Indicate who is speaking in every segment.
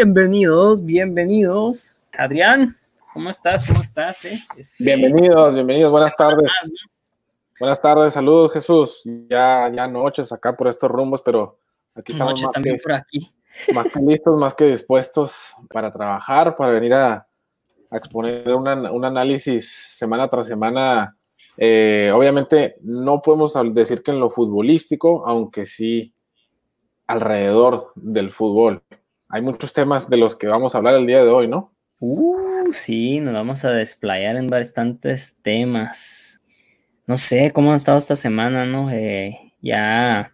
Speaker 1: Bienvenidos, bienvenidos. Adrián, ¿cómo estás? ¿Cómo estás? eh? Este,
Speaker 2: Bienvenidos, bienvenidos, buenas tardes. Buenas tardes, saludos Jesús. Ya, ya noches acá por estos rumbos, pero aquí estamos
Speaker 1: Noches
Speaker 2: más
Speaker 1: también
Speaker 2: que,
Speaker 1: por aquí.
Speaker 2: más que listos, más que dispuestos para trabajar, para venir a, a exponer una- un análisis semana tras semana. Eh, obviamente no podemos decir que en lo futbolístico, aunque sí alrededor del fútbol. Hay muchos temas de los que vamos a hablar el día de hoy, ¿no?
Speaker 1: Uh, sí, nos vamos a desplayar en bastantes temas. No sé cómo ha estado esta semana, ¿no? Eh, ya,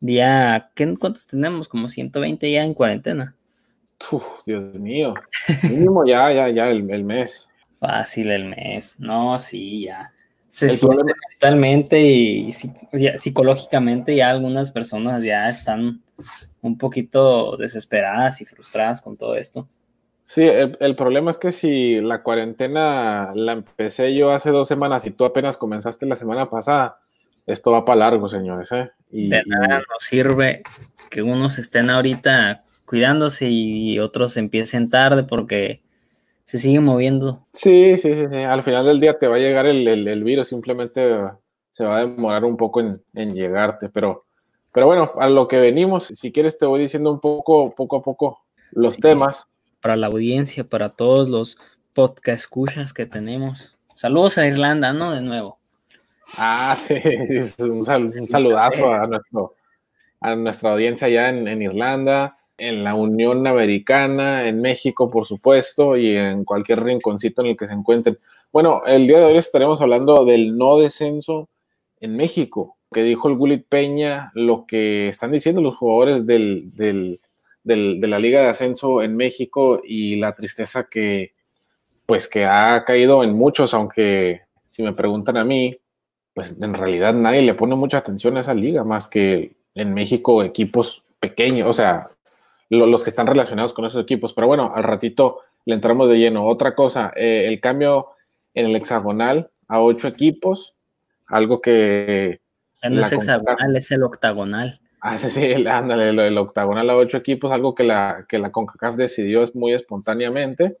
Speaker 1: día, ¿qué, ¿cuántos tenemos? Como 120 ya en cuarentena.
Speaker 2: Uf, Dios mío. Mínimo ya, ya, ya el, el mes.
Speaker 1: Fácil el mes. No, sí, ya. Se siente mentalmente y psicológicamente ya algunas personas ya están un poquito desesperadas y frustradas con todo esto.
Speaker 2: Sí, el, el problema es que si la cuarentena la empecé yo hace dos semanas y tú apenas comenzaste la semana pasada, esto va para largo, señores, ¿eh? Y,
Speaker 1: De nada nos sirve que unos estén ahorita cuidándose y otros empiecen tarde porque se sigue moviendo.
Speaker 2: sí, sí, sí, sí, al final del día te va a llegar el, el- el virus, simplemente se va a demorar un poco en, en llegarte, pero, pero bueno, a lo que venimos, si quieres te voy diciendo un poco, poco a poco los
Speaker 1: Sí,
Speaker 2: temas.
Speaker 1: Para la audiencia, para todos los podcast escuchas que tenemos. Saludos a Irlanda, ¿no? De nuevo.
Speaker 2: Ah, sí, sí, sí, un, sal- un saludazo a, nuestro, a nuestra audiencia allá en, en Irlanda, en la Unión Americana, en México, por supuesto, y en cualquier rinconcito en el que se encuentren. Bueno, el día de hoy estaremos hablando del no descenso en México, que dijo el Gulit Peña, lo que están diciendo los jugadores del, de la Liga de Ascenso en México y la tristeza que, pues, que ha caído en muchos, aunque si me preguntan a mí, pues en realidad nadie le pone mucha atención a esa liga, más que en México equipos pequeños, o sea, lo- los que están relacionados con esos equipos. Pero bueno, al ratito le entramos de lleno. Otra cosa, eh, el cambio en el hexagonal a ocho equipos, algo que...
Speaker 1: No es hexagonal, es el octagonal.
Speaker 2: Ah, sí, sí, el- ándale, el, el octagonal a ocho equipos, algo que la, que la CONCACAF decidió es muy espontáneamente.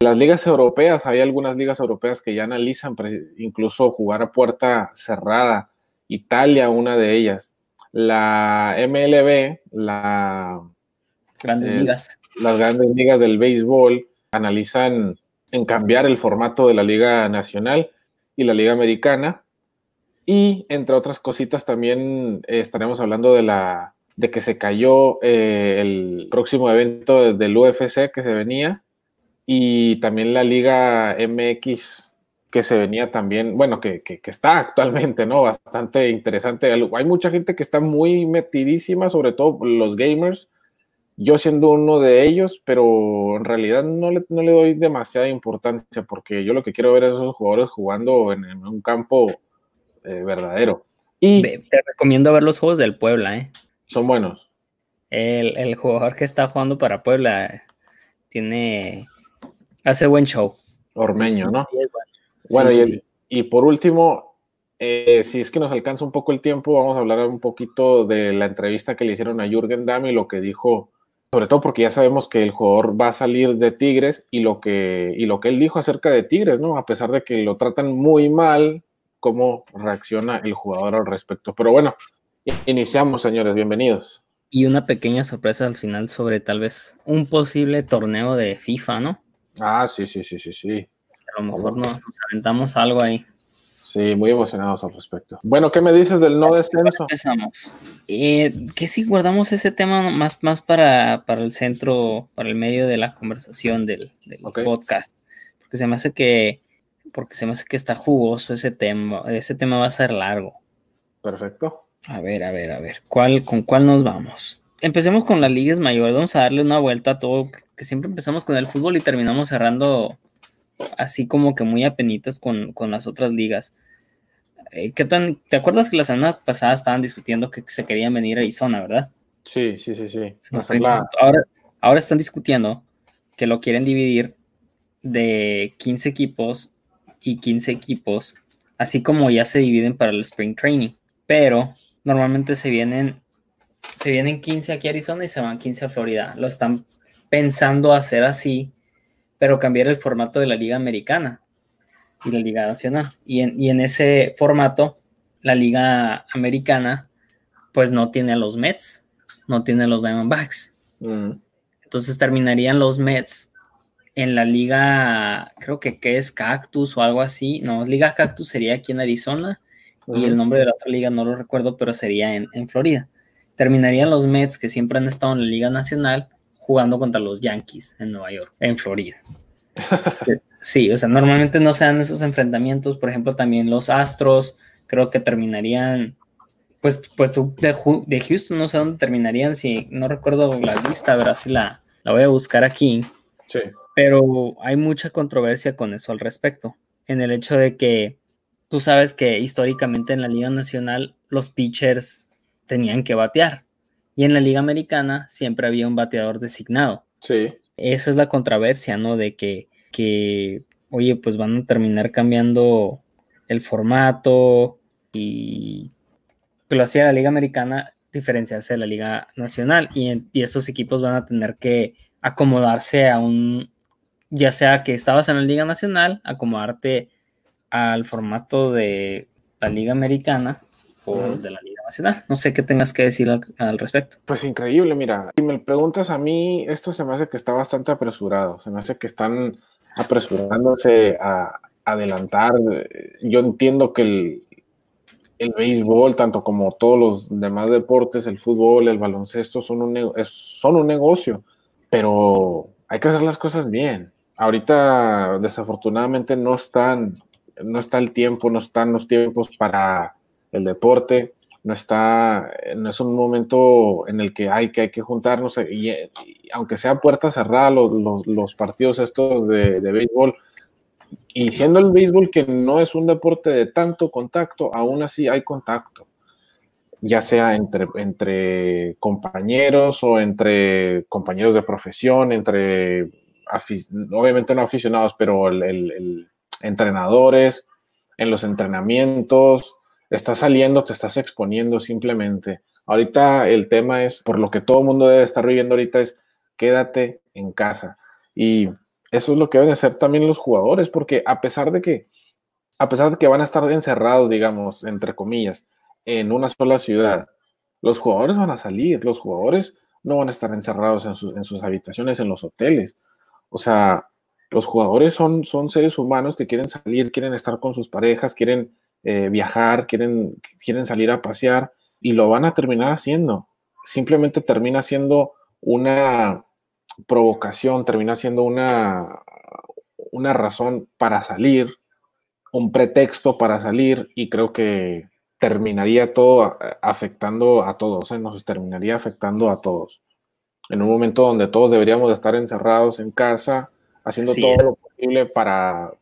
Speaker 2: Las ligas europeas, hay algunas ligas europeas que ya analizan incluso jugar a puerta cerrada. Italia, una de ellas. La MLB, la,
Speaker 1: Grandes
Speaker 2: Eh,
Speaker 1: ligas.
Speaker 2: las grandes ligas del béisbol, analizan en cambiar el formato de la Liga Nacional y la Liga Americana. Y entre otras cositas también eh, estaremos hablando de la de que se cayó eh, el próximo evento de- del UFC que se venía y también la Liga MX que se venía también, bueno, que, que- que está actualmente, ¿no? Bastante interesante. Hay mucha gente que está muy metidísima, sobre todo los gamers, yo siendo uno de ellos, pero en realidad no le, no le doy demasiada importancia porque yo lo que quiero ver es esos jugadores jugando en, en un campo eh, verdadero. Y
Speaker 1: Te recomiendo ver los juegos del Puebla, ¿eh?
Speaker 2: son buenos.
Speaker 1: El, el jugador que está jugando para Puebla tiene. hace buen show.
Speaker 2: Ormeño, ¿no?
Speaker 1: Sí, bueno. Sí,
Speaker 2: y,
Speaker 1: sí,
Speaker 2: y por último, eh, si es que nos alcanza un poco el tiempo, vamos a hablar un poquito de la entrevista que le hicieron a Jürgen Damm y lo que dijo, sobre todo porque ya sabemos que el jugador va a salir de Tigres y lo que, y lo que él dijo acerca de Tigres, ¿no? A pesar de que lo tratan muy mal, cómo reacciona el jugador al respecto. Pero bueno, iniciamos, señores, bienvenidos.
Speaker 1: Y una pequeña sorpresa al final sobre tal vez un posible torneo de FIFA, ¿no?
Speaker 2: Ah, sí, sí, sí, sí, sí.
Speaker 1: A lo mejor nos, nos aventamos algo ahí.
Speaker 2: Sí, muy emocionados al respecto. Bueno, ¿qué me dices del no descenso?
Speaker 1: Empezamos. Eh, que si guardamos ese tema más, más para, para el centro, para el medio de la conversación del, podcast. Porque se me hace que, porque se me hace que está jugoso ese tema. Ese tema va a ser largo.
Speaker 2: Perfecto.
Speaker 1: A ver, a ver, a ver. ¿Cuál, ¿Con cuál nos vamos? Empecemos con las ligas mayores. Vamos a darle una vuelta a todo. Que siempre empezamos con el fútbol y terminamos cerrando así como que muy apenitas con, con las otras ligas. Eh, ¿qué tan, ¿Te acuerdas que la semana pasada estaban discutiendo que se querían venir a Arizona, verdad?
Speaker 2: Sí, sí, sí, sí.
Speaker 1: Están ahora, ahora están discutiendo que lo quieren dividir de 15 equipos y 15 equipos, así como ya se dividen para el Spring Training. Pero normalmente se vienen, se vienen 15 aquí a Arizona y se van 15 a Florida. Lo están pensando hacer así, pero cambiar el formato de la Liga Americana y la Liga Nacional. Y en, y en ese formato, la Liga Americana, pues no tiene a los Mets, no tiene a los Diamondbacks.
Speaker 2: Mm.
Speaker 1: Entonces terminarían los Mets en la liga, creo que, que es Cactus o algo así. No, Liga Cactus sería aquí en Arizona y el nombre de la otra liga no lo recuerdo, pero sería en, en Florida. Terminarían los Mets, que siempre han estado en la Liga Nacional, jugando contra los Yankees en Nueva York, en Florida. Sí, o sea, normalmente no se dan esos enfrentamientos. Por ejemplo, también los Astros, creo que terminarían, pues, pues tú de, Houston, no sé dónde terminarían, si no recuerdo la lista, a ver si la, la voy a buscar aquí
Speaker 2: Sí.
Speaker 1: pero hay mucha controversia con eso al respecto, en el hecho de que tú sabes que históricamente en la Liga Nacional los pitchers tenían que batear y en la Liga Americana siempre había un bateador designado.
Speaker 2: Sí.
Speaker 1: Esa es la controversia, ¿no? De que, que oye, pues van a terminar cambiando el formato y lo hacía la Liga Americana diferenciarse de la Liga Nacional y, en- y estos equipos van a tener que acomodarse a un, ya sea que estabas en la Liga Nacional, acomodarte al formato de la Liga Americana o de la Liga Nacional. No sé qué tengas que decir al, al respecto.
Speaker 2: Pues increíble, mira, si me preguntas a mí, esto se me hace que está bastante apresurado, se me hace que están apresurándose a adelantar. Yo entiendo que el, el béisbol, tanto como todos los demás deportes, el fútbol, el baloncesto, son un, son un negocio, pero hay que hacer las cosas bien. Ahorita, desafortunadamente, no están, no está el tiempo, no están los tiempos para el deporte no está, no es un momento en el que hay que, hay que juntarnos, y, y aunque sea puerta cerrada los, partidos estos de, béisbol, y siendo el béisbol que no es un deporte de tanto contacto, aún así hay contacto, ya sea entre, entre compañeros o entre compañeros de profesión, entre, obviamente no aficionados, pero el entrenadores, en los entrenamientos, estás saliendo, te estás exponiendo simplemente. Ahorita el tema es, por lo que todo el mundo debe estar viviendo ahorita, es quédate en casa. Y eso es lo que deben hacer también los jugadores, porque a pesar de que, a pesar de que van a estar encerrados, digamos, entre comillas, en una sola ciudad, los jugadores van a salir, los jugadores no van a estar encerrados en, su, en sus habitaciones, en los hoteles. O sea, los jugadores son, son seres humanos que quieren salir, quieren estar con sus parejas, quieren eh, viajar, quieren, quieren salir a pasear y lo van a terminar haciendo. Simplemente termina siendo una provocación, termina siendo una, una razón para salir, un pretexto para salir y creo que terminaría todo afectando a todos, ¿eh? nos terminaría afectando a todos. En un momento donde todos deberíamos estar encerrados en casa, haciendo sí, todo es. lo posible para,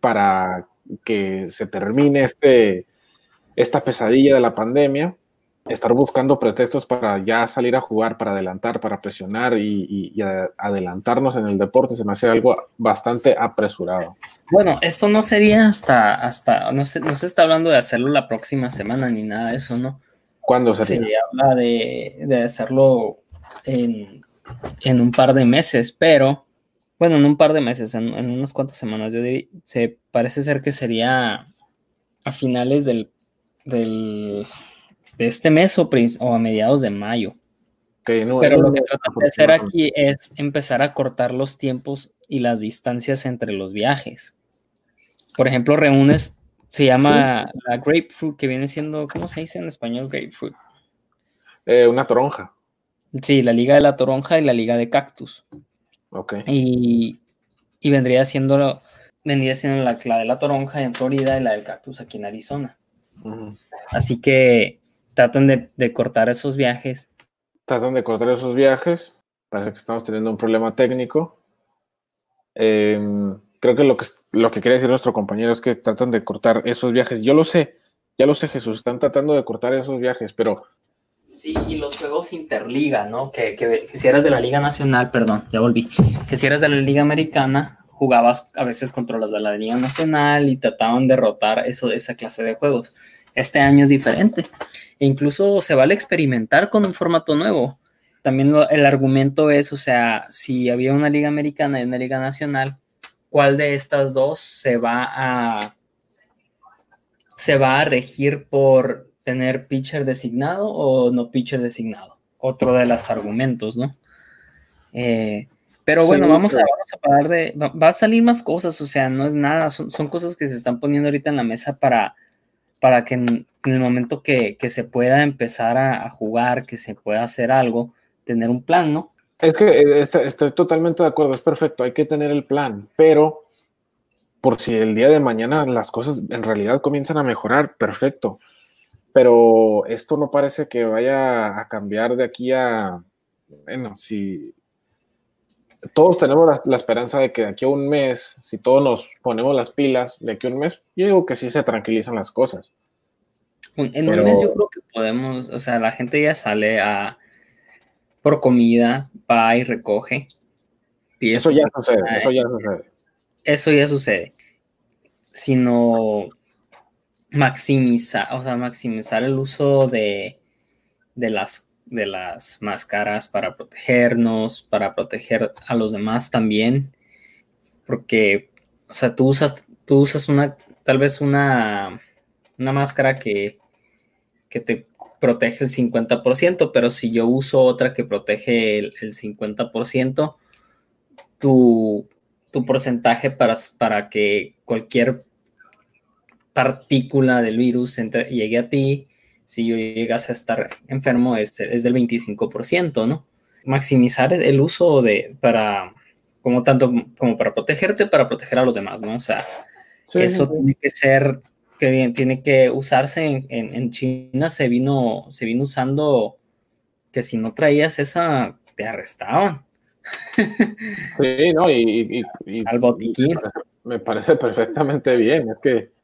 Speaker 2: para que se termine este, esta pesadilla de la pandemia, estar buscando pretextos para ya salir a jugar, para adelantar, para presionar y, y, y adelantarnos en el deporte, se me hace algo bastante apresurado.
Speaker 1: Bueno, esto no sería hasta, hasta no, se, no se está hablando de hacerlo la próxima semana ni nada de eso, ¿no?
Speaker 2: ¿Cuándo sería?
Speaker 1: Se habla de, de hacerlo en, en, un par de meses, pero bueno, en un par de meses, en, en unas cuantas semanas, yo diría, se parece ser que sería a finales del, del de este mes o, o, a mediados de mayo.
Speaker 2: Okay, no,
Speaker 1: Pero
Speaker 2: no,
Speaker 1: lo que tratan de hacer aquí es empezar a cortar los tiempos y las distancias entre los viajes. Por ejemplo, reúnes, se llama sí. la grapefruit, que viene siendo, ¿cómo se dice en español grapefruit?
Speaker 2: Eh, una toronja.
Speaker 1: Sí, la liga de la toronja y la liga de cactus. Y, y vendría siendo, vendría siendo la, la, de la toronja en Florida y la del cactus aquí en Arizona.
Speaker 2: Uh -huh.
Speaker 1: Así que tratan de, de, cortar esos viajes.
Speaker 2: Tratan de cortar esos viajes. Parece que estamos teniendo un problema técnico. Eh, creo que lo, que lo que quiere decir nuestro compañero es que tratan de cortar esos viajes. Yo lo sé, ya lo sé, Jesús. Están tratando de cortar esos viajes, pero.
Speaker 1: Sí, y los juegos interliga, ¿no? Que, que, si eres de la Liga Nacional, perdón, ya volví. Que si eres de la Liga Americana, jugabas a veces contra los de la Liga Nacional y trataban de derrotar eso, esa clase de juegos. Este año es diferente. E incluso se vale experimentar con un formato nuevo. También el argumento es, o sea, si había una liga americana y una liga nacional, ¿cuál de estas dos se va a se va a regir por tener pitcher designado o no pitcher designado? Otro de los argumentos, ¿no? Eh, pero bueno, vamos, a, vamos a parar de. Va, a salir más cosas, o sea, no es nada, son, son, cosas que se están poniendo ahorita en la mesa para, para que en, el momento que, que, se pueda empezar a, jugar, que se pueda hacer algo, tener un plan, ¿no?
Speaker 2: Es que eh, estoy, totalmente de acuerdo, es perfecto, hay que tener el plan, pero por si el día de mañana las cosas en realidad comienzan a mejorar, perfecto. Pero esto no parece que vaya a cambiar de aquí a, bueno, si todos tenemos la, esperanza de que de aquí a un mes, si todos nos ponemos las pilas, de aquí a un mes, yo digo que sí se tranquilizan las cosas.
Speaker 1: En un mes yo creo que podemos, o sea, la gente ya sale a por comida, va y recoge.
Speaker 2: Y eso ya sucede, eso ya sucede.
Speaker 1: Eso ya sucede. Sino maximizar, o sea, maximizar el uso de, de las de las máscaras para protegernos, para proteger a los demás también, porque, o sea, tú usas, tú usas una, tal vez una, una máscara que, que te protege el 50%, pero si yo uso otra que protege el, 50%, tu, tu porcentaje para, para que cualquier partícula del virus llegue a ti si yo llegase a estar enfermo es, es del 25%, ¿no? Maximizar el uso de, para, como tanto como para protegerte, para proteger a los demás, ¿no? O sea, eso tiene que ser, que tiene que usarse en, en, China, se vino, se vino usando que si no traías esa, te arrestaban.
Speaker 2: Sí, no, y,
Speaker 1: al botiquín.
Speaker 2: Me parece, perfectamente bien, es que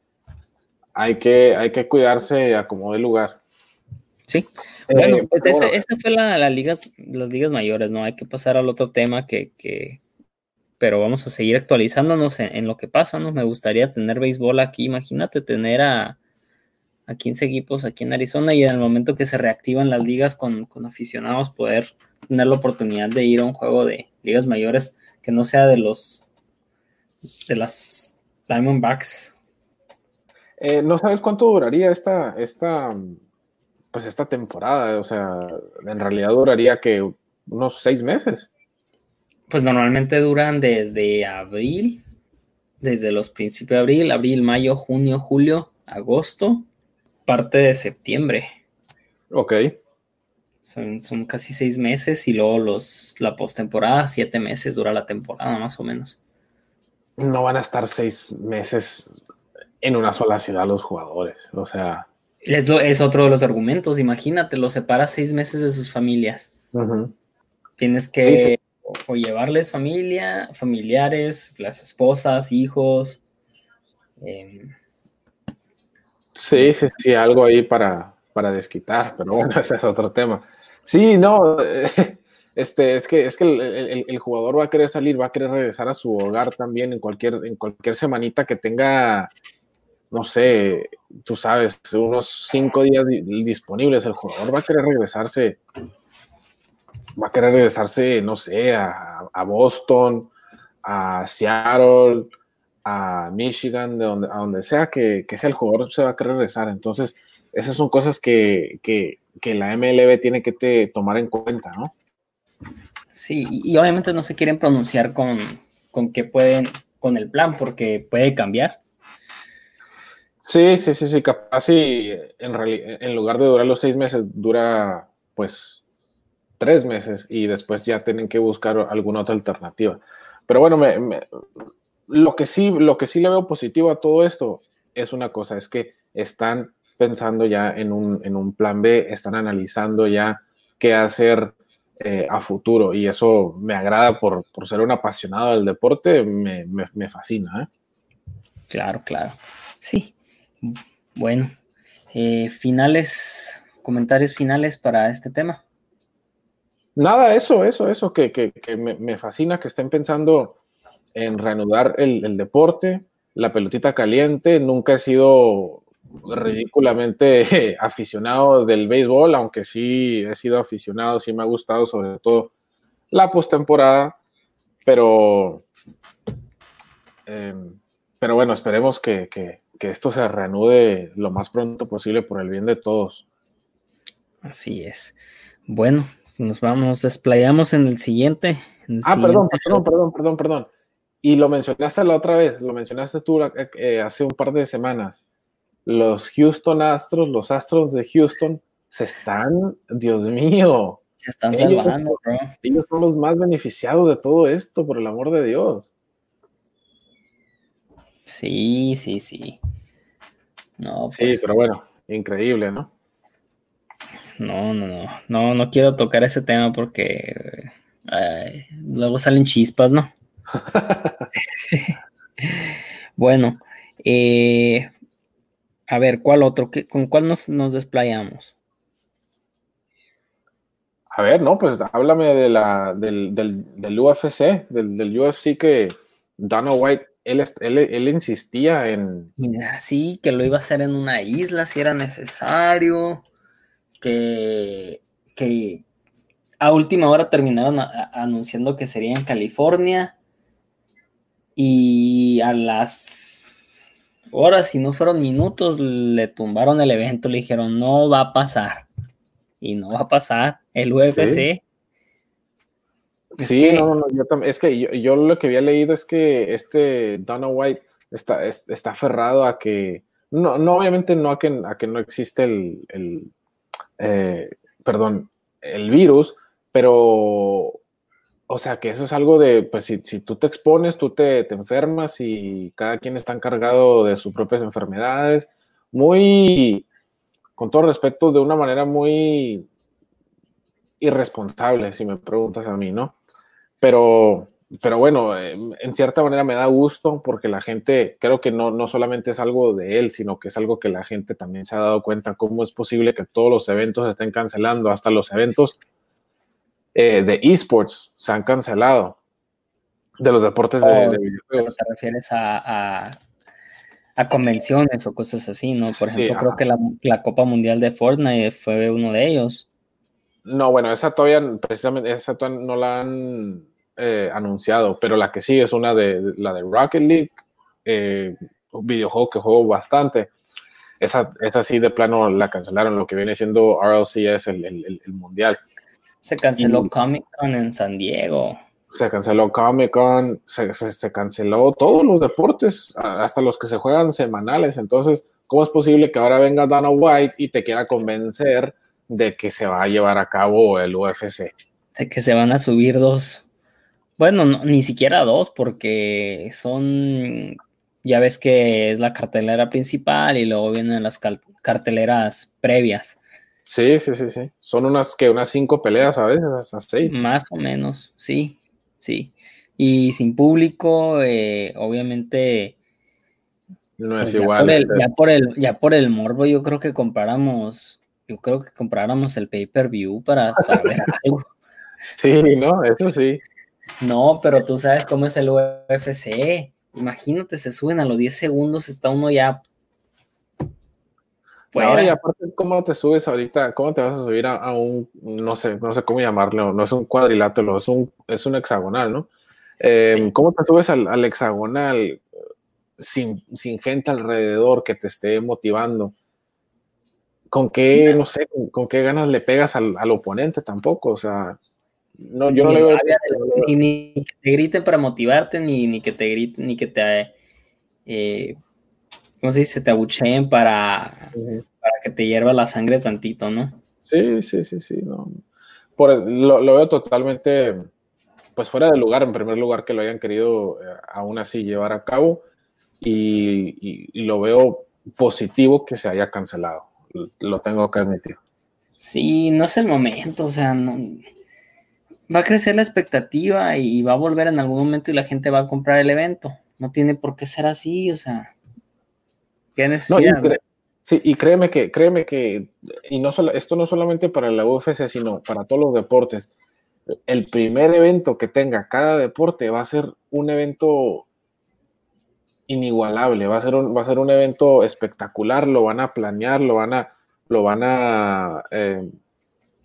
Speaker 2: hay que, hay que cuidarse a como de lugar.
Speaker 1: Sí. Eh, bueno, pues esa, fue la, las ligas, las ligas mayores, ¿no? Hay que pasar al otro tema que, que pero vamos a seguir actualizándonos en, lo que pasa, ¿no? Me gustaría tener béisbol aquí, imagínate tener a, a 15 equipos aquí en Arizona y en el momento que se reactivan las ligas con, con aficionados, poder tener la oportunidad de ir a un juego de ligas mayores que no sea de los de las Diamondbacks
Speaker 2: eh, ¿No sabes cuánto duraría esta, esta, pues esta temporada? O sea, en realidad duraría que unos seis meses.
Speaker 1: Pues normalmente duran desde abril, desde los principios de abril, abril, mayo, junio, julio, agosto, parte de septiembre.
Speaker 2: Ok.
Speaker 1: Son, son casi seis meses y luego los, la postemporada, siete meses dura la temporada más o menos.
Speaker 2: No van a estar seis meses en una sola ciudad los jugadores. O sea.
Speaker 1: Es, es otro de los argumentos. Imagínate, los separas seis meses de sus familias. Tienes que O, llevarles familia, familiares, las esposas, hijos. Em,
Speaker 2: sí, sí, sí, algo ahí para, para desquitar, pero bueno, ese es otro tema. Sí, no, este, es que, es que el, el, jugador va a querer salir, va a querer regresar a su hogar también en cualquier, en cualquier semanita que tenga no sé, tú sabes, unos cinco días disponibles, el jugador va a querer regresarse, va a querer regresarse, no sé, a, Boston, a Seattle, a Michigan, de donde, a donde sea que, sea el jugador, se va a querer regresar. Entonces, esas son cosas que, la MLB tiene que tomar en cuenta, ¿no?
Speaker 1: Sí, y obviamente no se quieren pronunciar con, con que pueden, con el plan, porque puede cambiar.
Speaker 2: Sí, sí, sí, sí, capaz y en, en lugar de durar los seis meses, dura pues tres meses y después ya tienen que buscar alguna otra alternativa. Pero bueno, lo, que sí, lo que sí le veo positivo a todo esto es una cosa, es que están pensando ya en un, plan B, están analizando ya qué hacer eh, a futuro y eso me agrada por, ser un apasionado del deporte, me, me fascina. ¿eh?
Speaker 1: Claro, claro. Sí, bueno, eh, finales, comentarios finales para este tema.
Speaker 2: Nada, eso, eso, eso, que, me, fascina que estén pensando en reanudar el, el deporte, la pelotita caliente. Nunca he sido ridículamente aficionado del béisbol, aunque sí he sido aficionado, sí me ha gustado sobre todo la postemporada, pero, em, pero bueno, esperemos que, que, que, esto se reanude lo más pronto posible por el bien de todos.
Speaker 1: Así es. Bueno, nos vamos, desplayamos en el siguiente. En el
Speaker 2: ah,
Speaker 1: siguiente
Speaker 2: perdón, perdón, perdón, perdón, perdón. Y lo mencionaste la otra vez, lo mencionaste tú eh, hace un par de semanas. Los Houston Astros, los Astros de Houston, se están, Dios mío.
Speaker 1: Se están ellos, salvando, bro.
Speaker 2: Ellos son los más beneficiados de todo esto, por el amor de Dios.
Speaker 1: Sí, sí, sí. No,
Speaker 2: pues, sí, pero bueno, increíble, ¿no?
Speaker 1: No, no, no. No, no quiero tocar ese tema porque luego salen chispas, ¿no? bueno, eh, a ver, ¿cuál otro? ¿Con cuál nos, nos, desplayamos?
Speaker 2: A ver, no, pues háblame de la, del, del, del UFC, del, del, UFC que Dana White, él, él, él, insistía en...
Speaker 1: Sí, que lo iba a hacer en una isla si era necesario, que, que a última hora terminaron a, a, anunciando que sería en California y a las horas, si no fueron minutos, le tumbaron el evento, le dijeron, no va a pasar. Y no va a pasar. El UFC.
Speaker 2: Sí, es sí que, no, no, yo también, es que yo, yo, lo que había leído es que este Dana White está, está aferrado a que, no, no obviamente no a que, a que no existe el, el eh, perdón, el virus, pero o sea, que eso es algo de, pues si, si tú te expones, tú te, te, enfermas y cada quien está encargado de sus propias enfermedades. Muy, con todo respeto, de una manera muy irresponsable, si me preguntas a mí, ¿no? Pero, pero bueno, en cierta manera me da gusto porque la gente, creo que no, no solamente es algo de él, sino que es algo que la gente también se ha dado cuenta, cómo es posible que todos los eventos estén cancelando, hasta los eventos eh, de esports se han cancelado. De los deportes
Speaker 1: oh,
Speaker 2: de, de, videojuegos.
Speaker 1: Te refieres a, a, a, convenciones o cosas así, ¿no? Por ejemplo, sí, creo que la, la, Copa Mundial de Fortnite fue uno de ellos.
Speaker 2: No, bueno, esa todavía, precisamente, esa todavía no la han eh, anunciado, pero la que sí es una de, la de Rocket League, eh, un videojuego que juego bastante. Esa, esa sí de plano la cancelaron, lo que viene siendo RLCS, el, el, el mundial.
Speaker 1: Se canceló y, Comic Con en San Diego.
Speaker 2: Se canceló Comic Con, se, se, se, canceló todos los deportes, hasta los que se juegan semanales. Entonces, ¿cómo es posible que ahora venga Dana White y te quiera convencer de que se va a llevar a cabo el UFC?
Speaker 1: De que se van a subir dos. Bueno, no, ni siquiera dos, porque son. Ya ves que es la cartelera principal y luego vienen las carteleras previas.
Speaker 2: Sí, sí, sí, sí. Son unas que unas cinco peleas a veces, hasta seis.
Speaker 1: Más o menos, sí, sí. Y sin público, eh, obviamente.
Speaker 2: No es pues igual.
Speaker 1: Ya por, el, ya por, el, ya, por el, morbo, yo creo que compráramos, yo creo que compráramos el pay-per-view para, para ver algo.
Speaker 2: Sí, no, eso sí.
Speaker 1: No, pero tú sabes cómo es el UFC. Imagínate, se suben a los 10 segundos, está uno ya
Speaker 2: no, y aparte, ¿cómo te subes ahorita? ¿Cómo te vas a subir a, a, un, no sé, no sé cómo llamarlo, no es un cuadrilátero, es un, es un hexagonal, ¿no? Eh, sí. ¿Cómo te subes al, al hexagonal sin, sin, gente alrededor que te esté motivando? ¿Con qué, no sé, con, con qué ganas le pegas al, al, oponente tampoco? O sea, no, yo
Speaker 1: ni
Speaker 2: no le veo...
Speaker 1: Ni, ni, que te griten para motivarte, ni, ni que te griten, ni que te... Eh, ¿cómo se dice? Te abucheen para, uh -huh. para que te hierva la sangre tantito, ¿no?
Speaker 2: Sí, sí, sí, sí. No. Por, lo, lo, veo totalmente, pues fuera de lugar, en primer lugar, que lo hayan querido eh, aún así llevar a cabo y, y, y, lo veo positivo que se haya cancelado. Lo tengo que admitir.
Speaker 1: Sí, no es el momento, o sea, no, va a crecer la expectativa y va a volver en algún momento y la gente va a comprar el evento. No tiene por qué ser así, o sea. ¿Qué necesidad?
Speaker 2: No, y, sí, y créeme que, créeme que, y no solo, esto no solamente para la UFC, sino para todos los deportes, el primer evento que tenga cada deporte va a ser un evento inigualable, va a ser un, va a ser un evento espectacular, lo van a planear, lo van a, lo van a eh,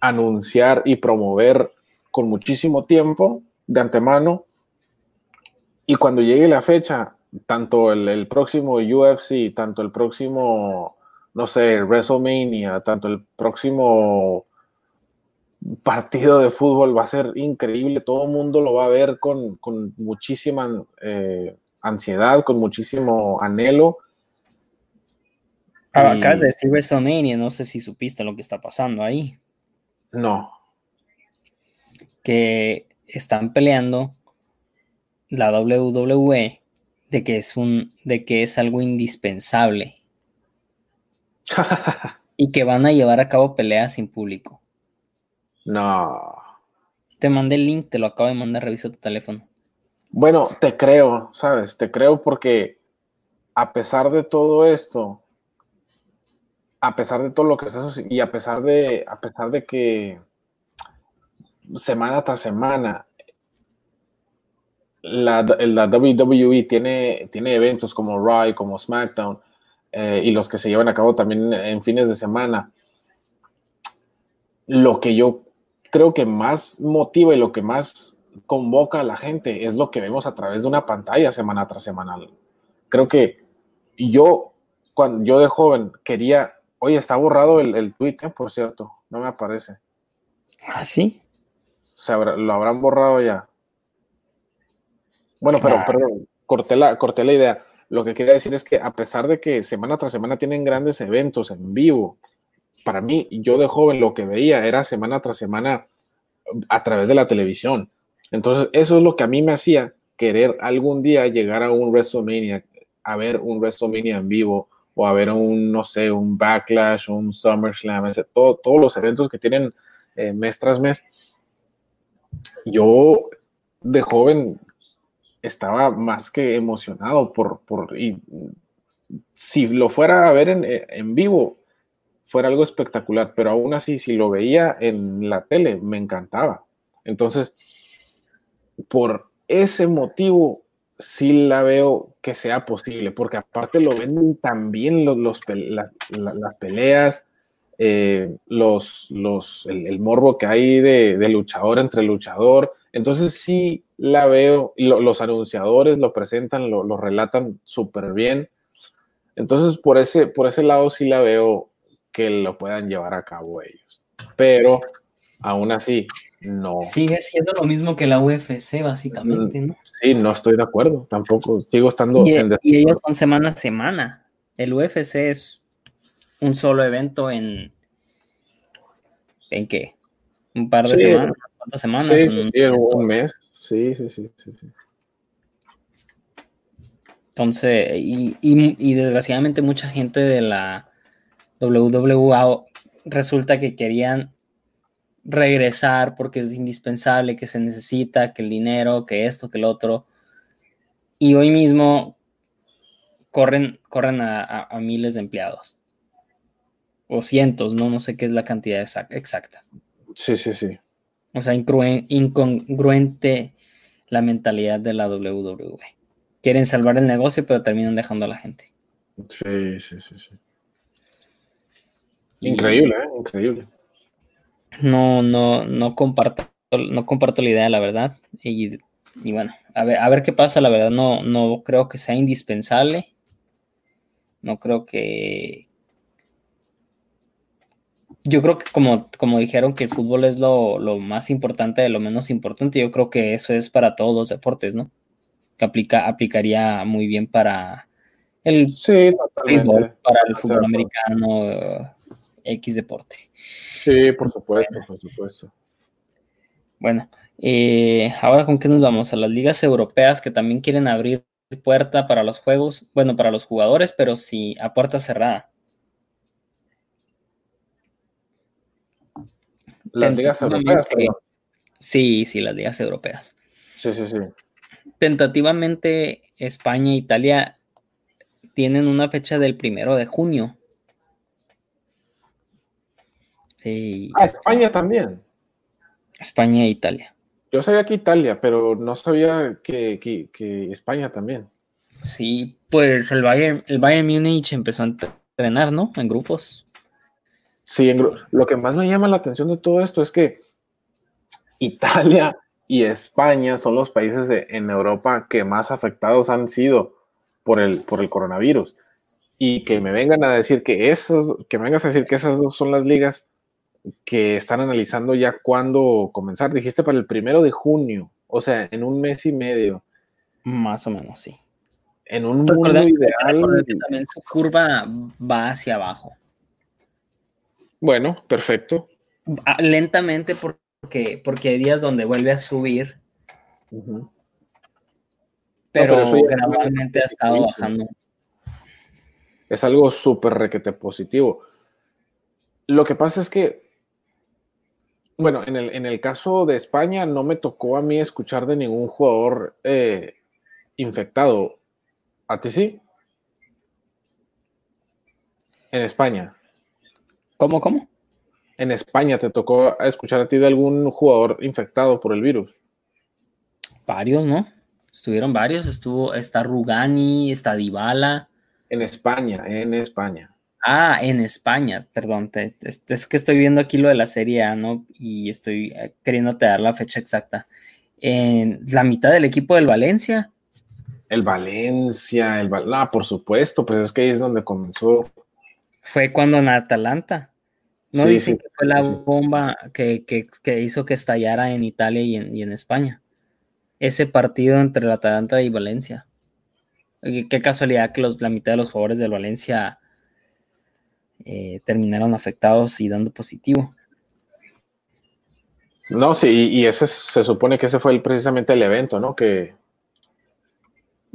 Speaker 2: anunciar y promover con muchísimo tiempo de antemano. Y cuando llegue la fecha, tanto el, próximo UFC, tanto el próximo, no sé, WrestleMania, tanto el próximo partido de fútbol va a ser increíble, todo el mundo lo va a ver con, muchísima eh, ansiedad, con muchísimo anhelo.
Speaker 1: Ah, acá de decir WrestleMania, no sé si supiste lo que está pasando ahí.
Speaker 2: No.
Speaker 1: Que están peleando la WWE de que es un de que es algo indispensable. y que van a llevar a cabo peleas sin público.
Speaker 2: No.
Speaker 1: Te mandé el link, te lo acabo de mandar, reviso tu teléfono.
Speaker 2: Bueno, te creo, ¿sabes? Te creo porque a pesar de todo esto, a pesar de todo lo que está y a pesar de, a pesar de que semana tras semana la, la WWE tiene, tiene eventos como Raw, como SmackDown, eh, y los que se llevan a cabo también en fines de semana. Lo que yo creo que más motiva y lo que más convoca a la gente es lo que vemos a través de una pantalla semana tras semana. Creo que yo, cuando yo de joven quería, oye, está borrado el, el tweet, eh, por cierto, no me aparece.
Speaker 1: ¿Ah, sí?
Speaker 2: Se lo habrán borrado ya. Bueno, pero, ah. perdón, corté la, corté la idea. Lo que quería decir es que a pesar de que semana tras semana tienen grandes eventos en vivo, para mí, yo de joven lo que veía era semana tras semana a través de la televisión. Entonces, eso es lo que a mí me hacía querer algún día llegar a un WrestleMania, a ver un WrestleMania en vivo o a ver un, no sé, un Backlash, un SummerSlam, todo, todos los eventos que tienen eh, mes tras mes. Yo de joven estaba más que emocionado por, por y si lo fuera a ver en, en vivo, fuera algo espectacular, pero aún así, si lo veía en la tele, me encantaba. Entonces, por ese motivo, sí la veo que sea posible, porque aparte lo venden también los, las, peleas, eh, los, los, el, morbo que hay de, luchador entre luchador. Entonces sí la veo, los anunciadores lo presentan, lo, lo relatan súper bien. Entonces por ese, por ese lado sí la veo que lo puedan llevar a cabo ellos. Pero aún así, no.
Speaker 1: Sigue siendo lo mismo que la UFC, básicamente, ¿no?
Speaker 2: Sí, no estoy de acuerdo, tampoco. Sigo estando
Speaker 1: y, en y ellos son semana a semana. El UFC es un solo evento en. ¿En qué? ¿Un par de semanas? ¿Cuántas semanas?
Speaker 2: Sí, sí, un, mes. Sí, sí, sí, sí,
Speaker 1: Entonces, y, y, desgraciadamente mucha gente de la WWA resulta que querían regresar porque es indispensable, que se necesita, que el dinero, que esto, que el otro. Y hoy mismo corren, corren a, miles de empleados. O cientos, ¿no? No sé qué es la cantidad exacta.
Speaker 2: Sí, sí, sí.
Speaker 1: O sea, incongruente la mentalidad de la WWE. Quieren salvar el negocio, pero terminan dejando a la gente.
Speaker 2: Sí, sí, sí, sí. Increíble, ¿eh? Increíble
Speaker 1: no, no, no comparto, no comparto la idea, la verdad. Y, bueno, a ver, a ver qué pasa, la verdad, no, no creo que sea indispensable. No creo que. Yo creo que como, como dijeron que el fútbol es lo, más importante de lo menos importante, yo creo que eso es para todos los deportes, ¿no? Que aplica, aplicaría muy bien para el
Speaker 2: sí,
Speaker 1: para el fútbol americano, X deporte.
Speaker 2: Sí, por supuesto, por supuesto.
Speaker 1: Bueno, eh, ahora con qué nos vamos? A las ligas europeas que también quieren abrir puerta para los juegos, bueno, para los jugadores, pero sí a puerta cerrada.
Speaker 2: Las ligas europeas.
Speaker 1: Sí, sí, las ligas europeas.
Speaker 2: Sí, sí, sí.
Speaker 1: Tentativamente España e Italia tienen una fecha del primero de junio
Speaker 2: a España también.
Speaker 1: España e Italia.
Speaker 2: Yo sabía que Italia, pero no sabía que, que, que España también.
Speaker 1: Sí, pues el Bayern, el Bayern Múnich empezó a entrenar, ¿no? En grupos.
Speaker 2: Sí, lo que más me llama la atención de todo esto es que Italia y España son los países de, en Europa que más afectados han sido por el, por el coronavirus. Y que me vengan a decir que esos, que me vengas a decir que esas dos son las ligas que están analizando ya cuándo comenzar. Dijiste para el primero de junio, o sea, en un mes y medio.
Speaker 1: Más o menos, sí.
Speaker 2: En un mundo ideal.
Speaker 1: también su curva va hacia abajo.
Speaker 2: Bueno, perfecto.
Speaker 1: Lentamente porque, porque hay días donde vuelve a subir. Pero, gradualmente ha estado bajando.
Speaker 2: Es algo súper requete positivo. Lo que pasa es que, bueno, en el, en el, caso de España no me tocó a mí escuchar de ningún jugador eh, infectado. ¿A ti sí? En España.
Speaker 1: ¿Cómo, cómo?
Speaker 2: En España te tocó escuchar a ti de algún jugador infectado por el virus.
Speaker 1: Varios, ¿no? Estuvieron varios. Estuvo, está Rugani, está Dybala.
Speaker 2: En España, en España.
Speaker 1: Ah, en España, perdón. es, que estoy viendo aquí lo de la Serie A, ¿no? Y estoy eh, queriéndote dar la fecha exacta. En la mitad del equipo del Valencia
Speaker 2: el Valencia, el ah, por supuesto, pues es que ahí es donde comenzó.
Speaker 1: Fue cuando en Atalanta. No dicen que fue la bomba que, hizo que estallara en Italia y en, España. Ese partido entre el Atalanta y Valencia. Qué casualidad que la mitad de los jugadores del Valencia eh, terminaron afectados y dando positivo.
Speaker 2: No, sí, y ese se supone que ese fue precisamente el evento, ¿no? Que,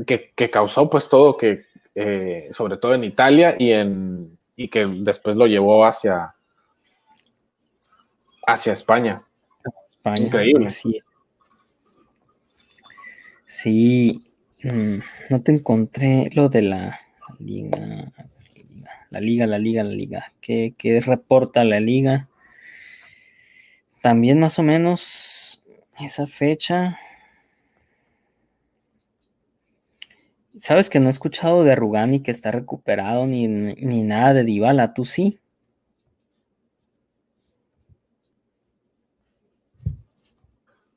Speaker 2: que, causó pues todo, que eh, sobre todo en Italia y, en, y que después lo llevó hacia, hacia España. Increíble.
Speaker 1: Sí, sí mm, no te encontré lo de la liga, la liga, la liga, la liga. ¿Qué, qué reporta la liga? También más o menos esa fecha. Sabes que no he escuchado de Rugani que está recuperado ni, nada de Dybala, ¿tú sí?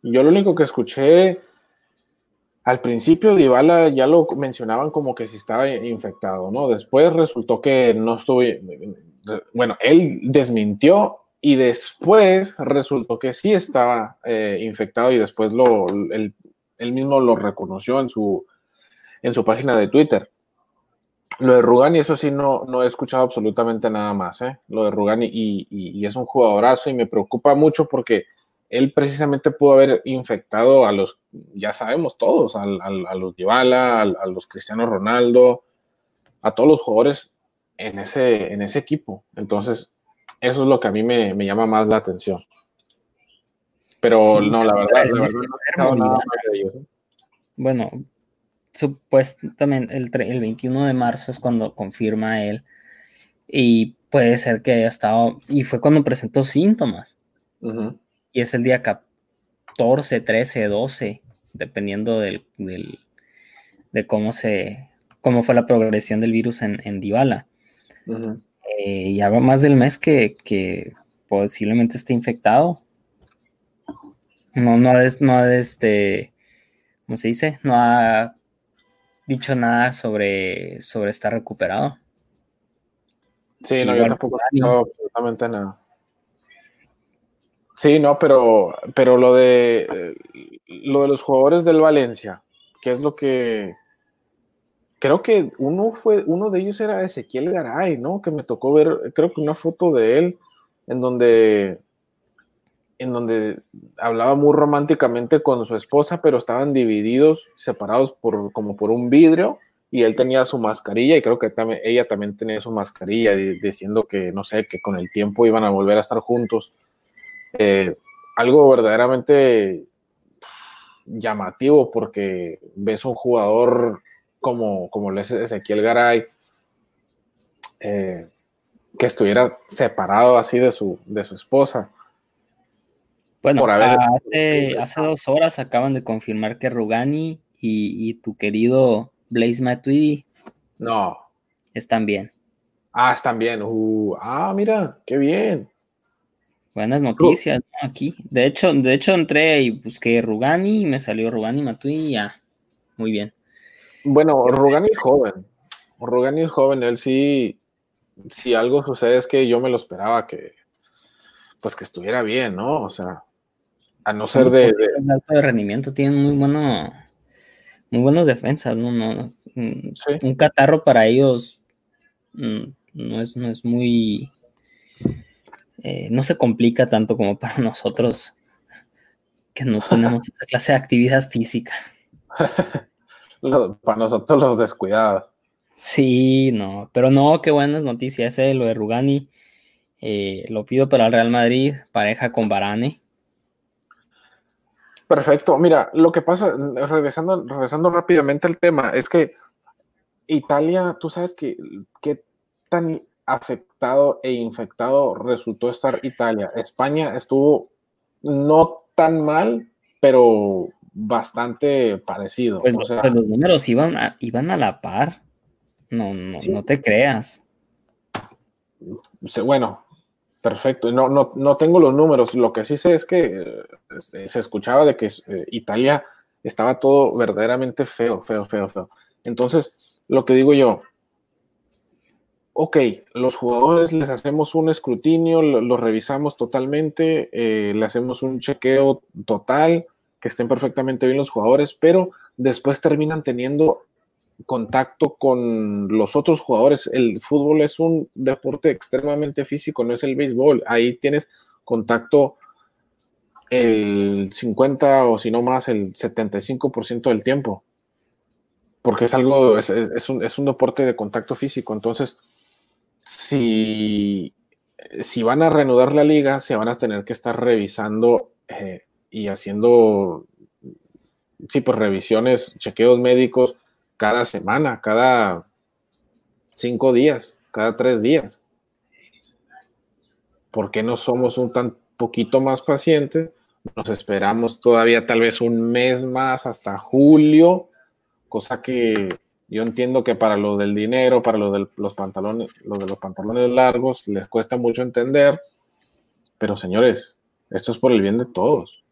Speaker 2: Yo lo único que escuché al principio Dybala ya lo mencionaban como que si estaba infectado, ¿no? Después resultó que no estuvo, bueno, él desmintió y después resultó que sí estaba eh, infectado y después lo, él mismo lo reconoció en su, en su página de Twitter. Lo de Rugani, eso sí, no, no he escuchado absolutamente nada más, ¿eh? Lo de Rugani, y, es un jugadorazo y me preocupa mucho porque él precisamente pudo haber infectado a los, ya sabemos todos, a, los Dybala, a, los Cristiano Ronaldo, a todos los jugadores en ese, en ese equipo. Entonces, eso es lo que a mí me, llama más la atención. Pero no, la verdad, la verdad no nada más de ellos.
Speaker 1: ¿eh? Bueno, supuestamente el, el 21 de marzo es cuando confirma él y puede ser que haya estado, y fue cuando presentó síntomas. Y es el día 14, 13, 12, dependiendo del, de cómo se, cómo fue la progresión del virus en, en Dybala. Eh, ya va más del mes que, que, posiblemente esté infectado. No, no ha, no ha, este, ¿cómo se dice? No ha dicho nada sobre, sobre estar recuperado.
Speaker 2: Sí, no, yo tampoco no, absolutamente nada. Sí, no, pero, pero lo de lo de los jugadores del Valencia, que es lo que creo que uno fue, uno de ellos era Ezequiel Garay, ¿no? Que me tocó ver, creo que una foto de él en donde en donde hablaba muy románticamente con su esposa, pero estaban divididos, separados por, como por un vidrio, y él tenía su mascarilla, y creo que también, ella también tenía su mascarilla, diciendo que, no sé, que con el tiempo iban a volver a estar juntos. Eh, algo verdaderamente llamativo, porque ves un jugador como, como Ezequiel Garay, eh, que estuviera separado así de su, de su esposa
Speaker 1: Bueno,
Speaker 2: por haber-
Speaker 1: hace, hace dos horas acaban de confirmar que Rugani y, y tu querido Blaze Matuidi
Speaker 2: No.
Speaker 1: están bien.
Speaker 2: Ah, están bien. Uh, ah, mira, qué bien.
Speaker 1: Buenas noticias ¿no? aquí. De hecho, de hecho entré y busqué Rugani y me salió Rugani Matuidi y ya. Muy bien.
Speaker 2: Bueno, Rugani es joven. Rugani es joven. Él sí, si algo sucede es que yo me lo esperaba que, pues que estuviera bien, ¿no? O sea, a no ser de, de-
Speaker 1: alto de rendimiento, tienen muy bueno, muy buenas defensas, ¿no? no, no,
Speaker 2: Sí.
Speaker 1: Un catarro para ellos mm, no es, no es muy eh, no se complica tanto como para nosotros que no tenemos esa clase de actividad física.
Speaker 2: lo- para nosotros los descuidados.
Speaker 1: Sí, no, pero no, qué buenas noticias, eh, lo de Rugani. eh, lo pido para el Real Madrid, pareja con Varane.
Speaker 2: Perfecto. Mira, lo que pasa, regresando, regresando rápidamente al tema, es que Italia, tú sabes que qué tan afectado e infectado resultó estar Italia. España estuvo no tan mal, pero bastante parecido.
Speaker 1: Pues,
Speaker 2: o sea,
Speaker 1: pues los números iban a, iban a la par. No, no,
Speaker 2: Sí.
Speaker 1: no te creas.
Speaker 2: bueno, perfecto. No, no, no tengo los números. Lo que sí sé es que este, se escuchaba de que eh, Italia estaba todo verdaderamente feo, feo, feo, feo. Entonces, lo que digo yo, ok, los jugadores les hacemos un escrutinio, lo, lo revisamos totalmente, eh, le hacemos un chequeo total, que estén perfectamente bien los jugadores, pero después terminan teniendo contacto con los otros jugadores. El fútbol es un deporte extremadamente físico, no es el béisbol. Ahí tienes contacto el 50 o si no más, el 75% del tiempo. Porque es algo, es, un, es un deporte de contacto físico. Entonces, si, si van a reanudar la liga, se van a tener que estar revisando eh, y haciendo, sí, pues revisiones, chequeos médicos cada semana, cada cinco días, cada tres días. ¿Por qué no somos un tan poquito más pacientes? Nos esperamos todavía tal vez un mes más hasta julio, cosa que yo entiendo que para los del dinero, para los de los pantalones, los de los pantalones largos, les cuesta mucho entender. Pero señores, esto es por el bien de todos.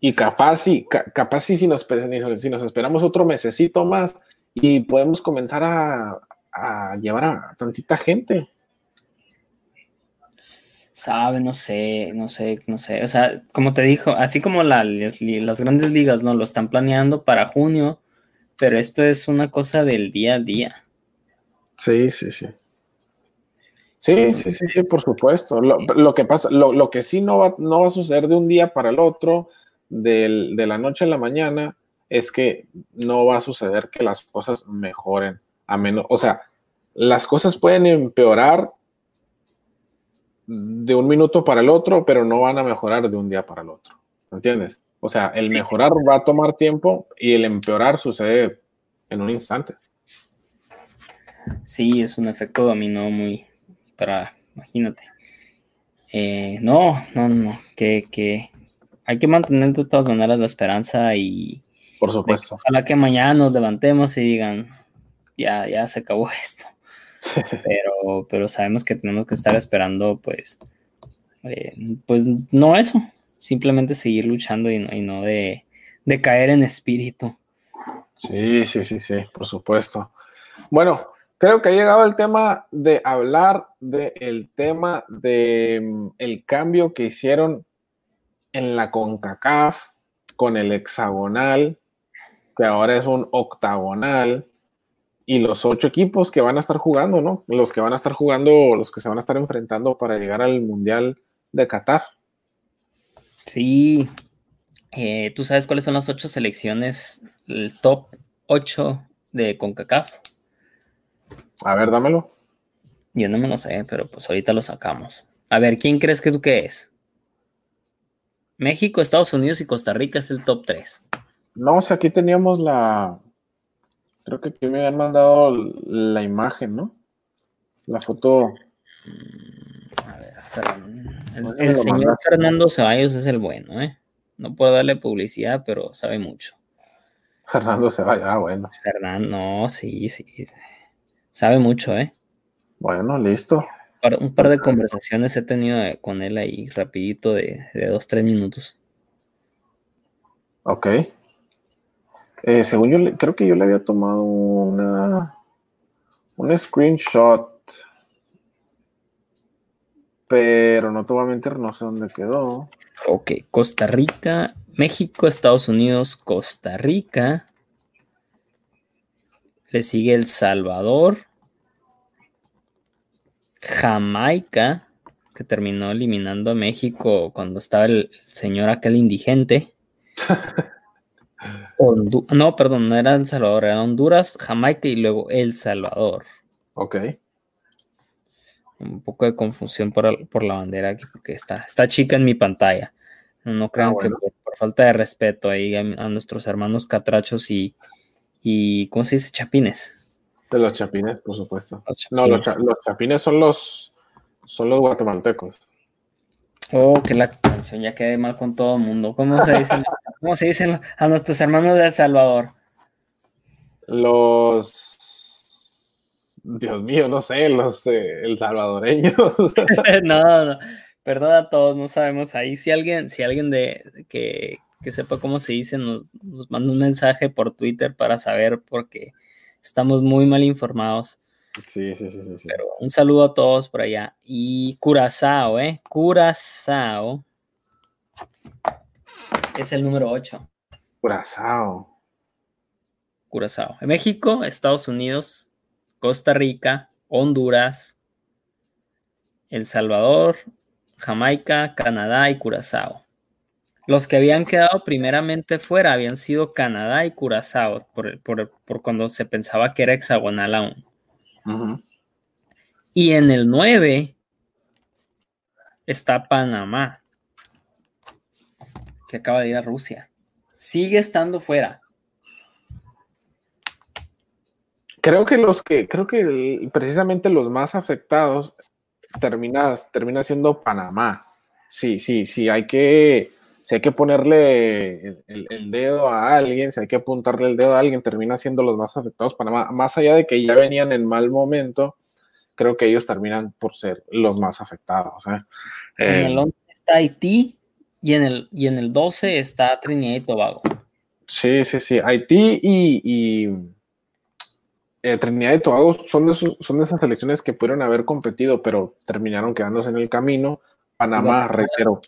Speaker 2: Y capaz sí, ca- capaz sí, si nos, si nos esperamos otro mesecito más y podemos comenzar a, a llevar a tantita gente.
Speaker 1: Sabe, no sé, no sé, no sé. O sea, como te dijo, así como la- las grandes ligas no lo están planeando para junio, pero esto es una cosa del día a día.
Speaker 2: Sí, sí, sí. Sí, sí, sí, sí, por supuesto. Lo, lo que pasa, lo, lo que sí no va, no va a suceder de un día para el otro, del- de la noche a la mañana, es que no va a suceder que las cosas mejoren. A menos, o sea, las cosas pueden empeorar de un minuto para el otro, pero no van a mejorar de un día para el otro. ¿Entiendes? O sea, el mejorar va a tomar tiempo y el empeorar sucede en un instante.
Speaker 1: Sí, es un efecto dominó muy para, imagínate. Eh, no, no, no, que, que hay que mantener de todas maneras la esperanza y
Speaker 2: Por
Speaker 1: de que
Speaker 2: supuesto.
Speaker 1: ojalá que mañana nos levantemos y digan, ya, ya se acabó esto. Pero, pero sabemos que tenemos que estar esperando, pues, eh, pues no eso, simplemente seguir luchando y no, y no de, de caer en espíritu.
Speaker 2: Sí, sí, sí, sí, por supuesto. Bueno, creo que ha llegado el tema de hablar del tema de mm, el cambio que hicieron en la CONCACAF con el hexagonal, que ahora es un octagonal, y los ocho equipos que van a estar jugando, ¿no? Los que van a estar jugando, los que se van a estar enfrentando para llegar al Mundial de Qatar.
Speaker 1: Sí, eh, ¿tú sabes cuáles son las ocho selecciones, el top 8 de CONCACAF?
Speaker 2: A ver, dámelo.
Speaker 1: Yo no me lo sé, pero pues ahorita lo sacamos. A ver, ¿quién crees que tú que es? México, Estados Unidos y Costa Rica es el top 3.
Speaker 2: No, si aquí teníamos la. Creo que aquí me habían mandado la imagen, ¿no? La foto.
Speaker 1: A ver, El, señor
Speaker 2: mandaste.
Speaker 1: Fernando Ceballos es el bueno, ¿eh? No puedo darle publicidad, pero sabe mucho.
Speaker 2: Fernando vaya. Ah, bueno.
Speaker 1: Fernando, no, sí, sí. Sabe mucho, ¿eh?
Speaker 2: Bueno, listo.
Speaker 1: Par- Un par de conversaciones he tenido eh, con él ahí rapidito de, de dos, tres minutos.
Speaker 2: Ok. Eh, según yo, creo que yo le había tomado una, un screenshot, pero no te voy a mentir, no sé dónde quedó.
Speaker 1: Ok, Costa Rica, México, Estados Unidos, Costa Rica. Le sigue El Salvador, Jamaica, que terminó eliminando a México cuando estaba el señor aquel indigente. Hondu- no, perdón, no era El Salvador, era Honduras, Jamaica y luego El Salvador.
Speaker 2: Ok.
Speaker 1: Un poco de confusión por, por la bandera aquí, porque está, está chica en mi pantalla. No, crean
Speaker 2: bueno.
Speaker 1: que por, por falta de respeto ahí a, a nuestros hermanos catrachos y, y, ¿cómo se dice? Chapines.
Speaker 2: De los chapines, por supuesto.
Speaker 1: Los
Speaker 2: No, los,
Speaker 1: chapines.
Speaker 2: cha- los chapines son los, son los guatemaltecos.
Speaker 1: Oh, que la canción ya quedé mal con todo el mundo. ¿Cómo se dicen, cómo se dicen a nuestros hermanos de El Salvador?
Speaker 2: Los. Dios mío, no sé, los eh, el salvadoreños.
Speaker 1: no, no, perdón a todos, no sabemos ahí. Si alguien, si alguien de que, que sepa cómo se dice, nos, nos manda un mensaje por Twitter para saber, porque estamos muy mal informados.
Speaker 2: Sí, sí, sí, sí.
Speaker 1: Pero un saludo a todos por allá. Y Curazao, ¿eh? Curazao es el número 8.
Speaker 2: Curazao.
Speaker 1: Curazao. México, Estados Unidos, Costa Rica, Honduras, El Salvador, Jamaica, Canadá y Curazao. Los que habían quedado primeramente fuera habían sido Canadá y Curazao, por, por- por cuando se pensaba que era hexagonal aún. Y en el 9 está Panamá, que acaba de ir a Rusia. Sigue estando fuera.
Speaker 2: Creo que los que, creo que el- precisamente los más afectados termina, termina siendo Panamá. Sí, sí, sí, hay que, si hay que ponerle el, el- el dedo a alguien, si hay que apuntarle el dedo a alguien, termina siendo los más afectados Panamá. Más allá de que ya venían en mal momento, creo que ellos terminan por ser los más afectados. ¿eh?
Speaker 1: En
Speaker 2: Eh,
Speaker 1: el 11 está Haití y en el, y en el 12 está Trinidad y Tobago.
Speaker 2: Sí, sí, sí. Haití y, y, eh, Trinidad y Tobago son de, esos- son de esas selecciones que pudieron haber competido, pero terminaron quedándose en el camino. Panamá, reitero.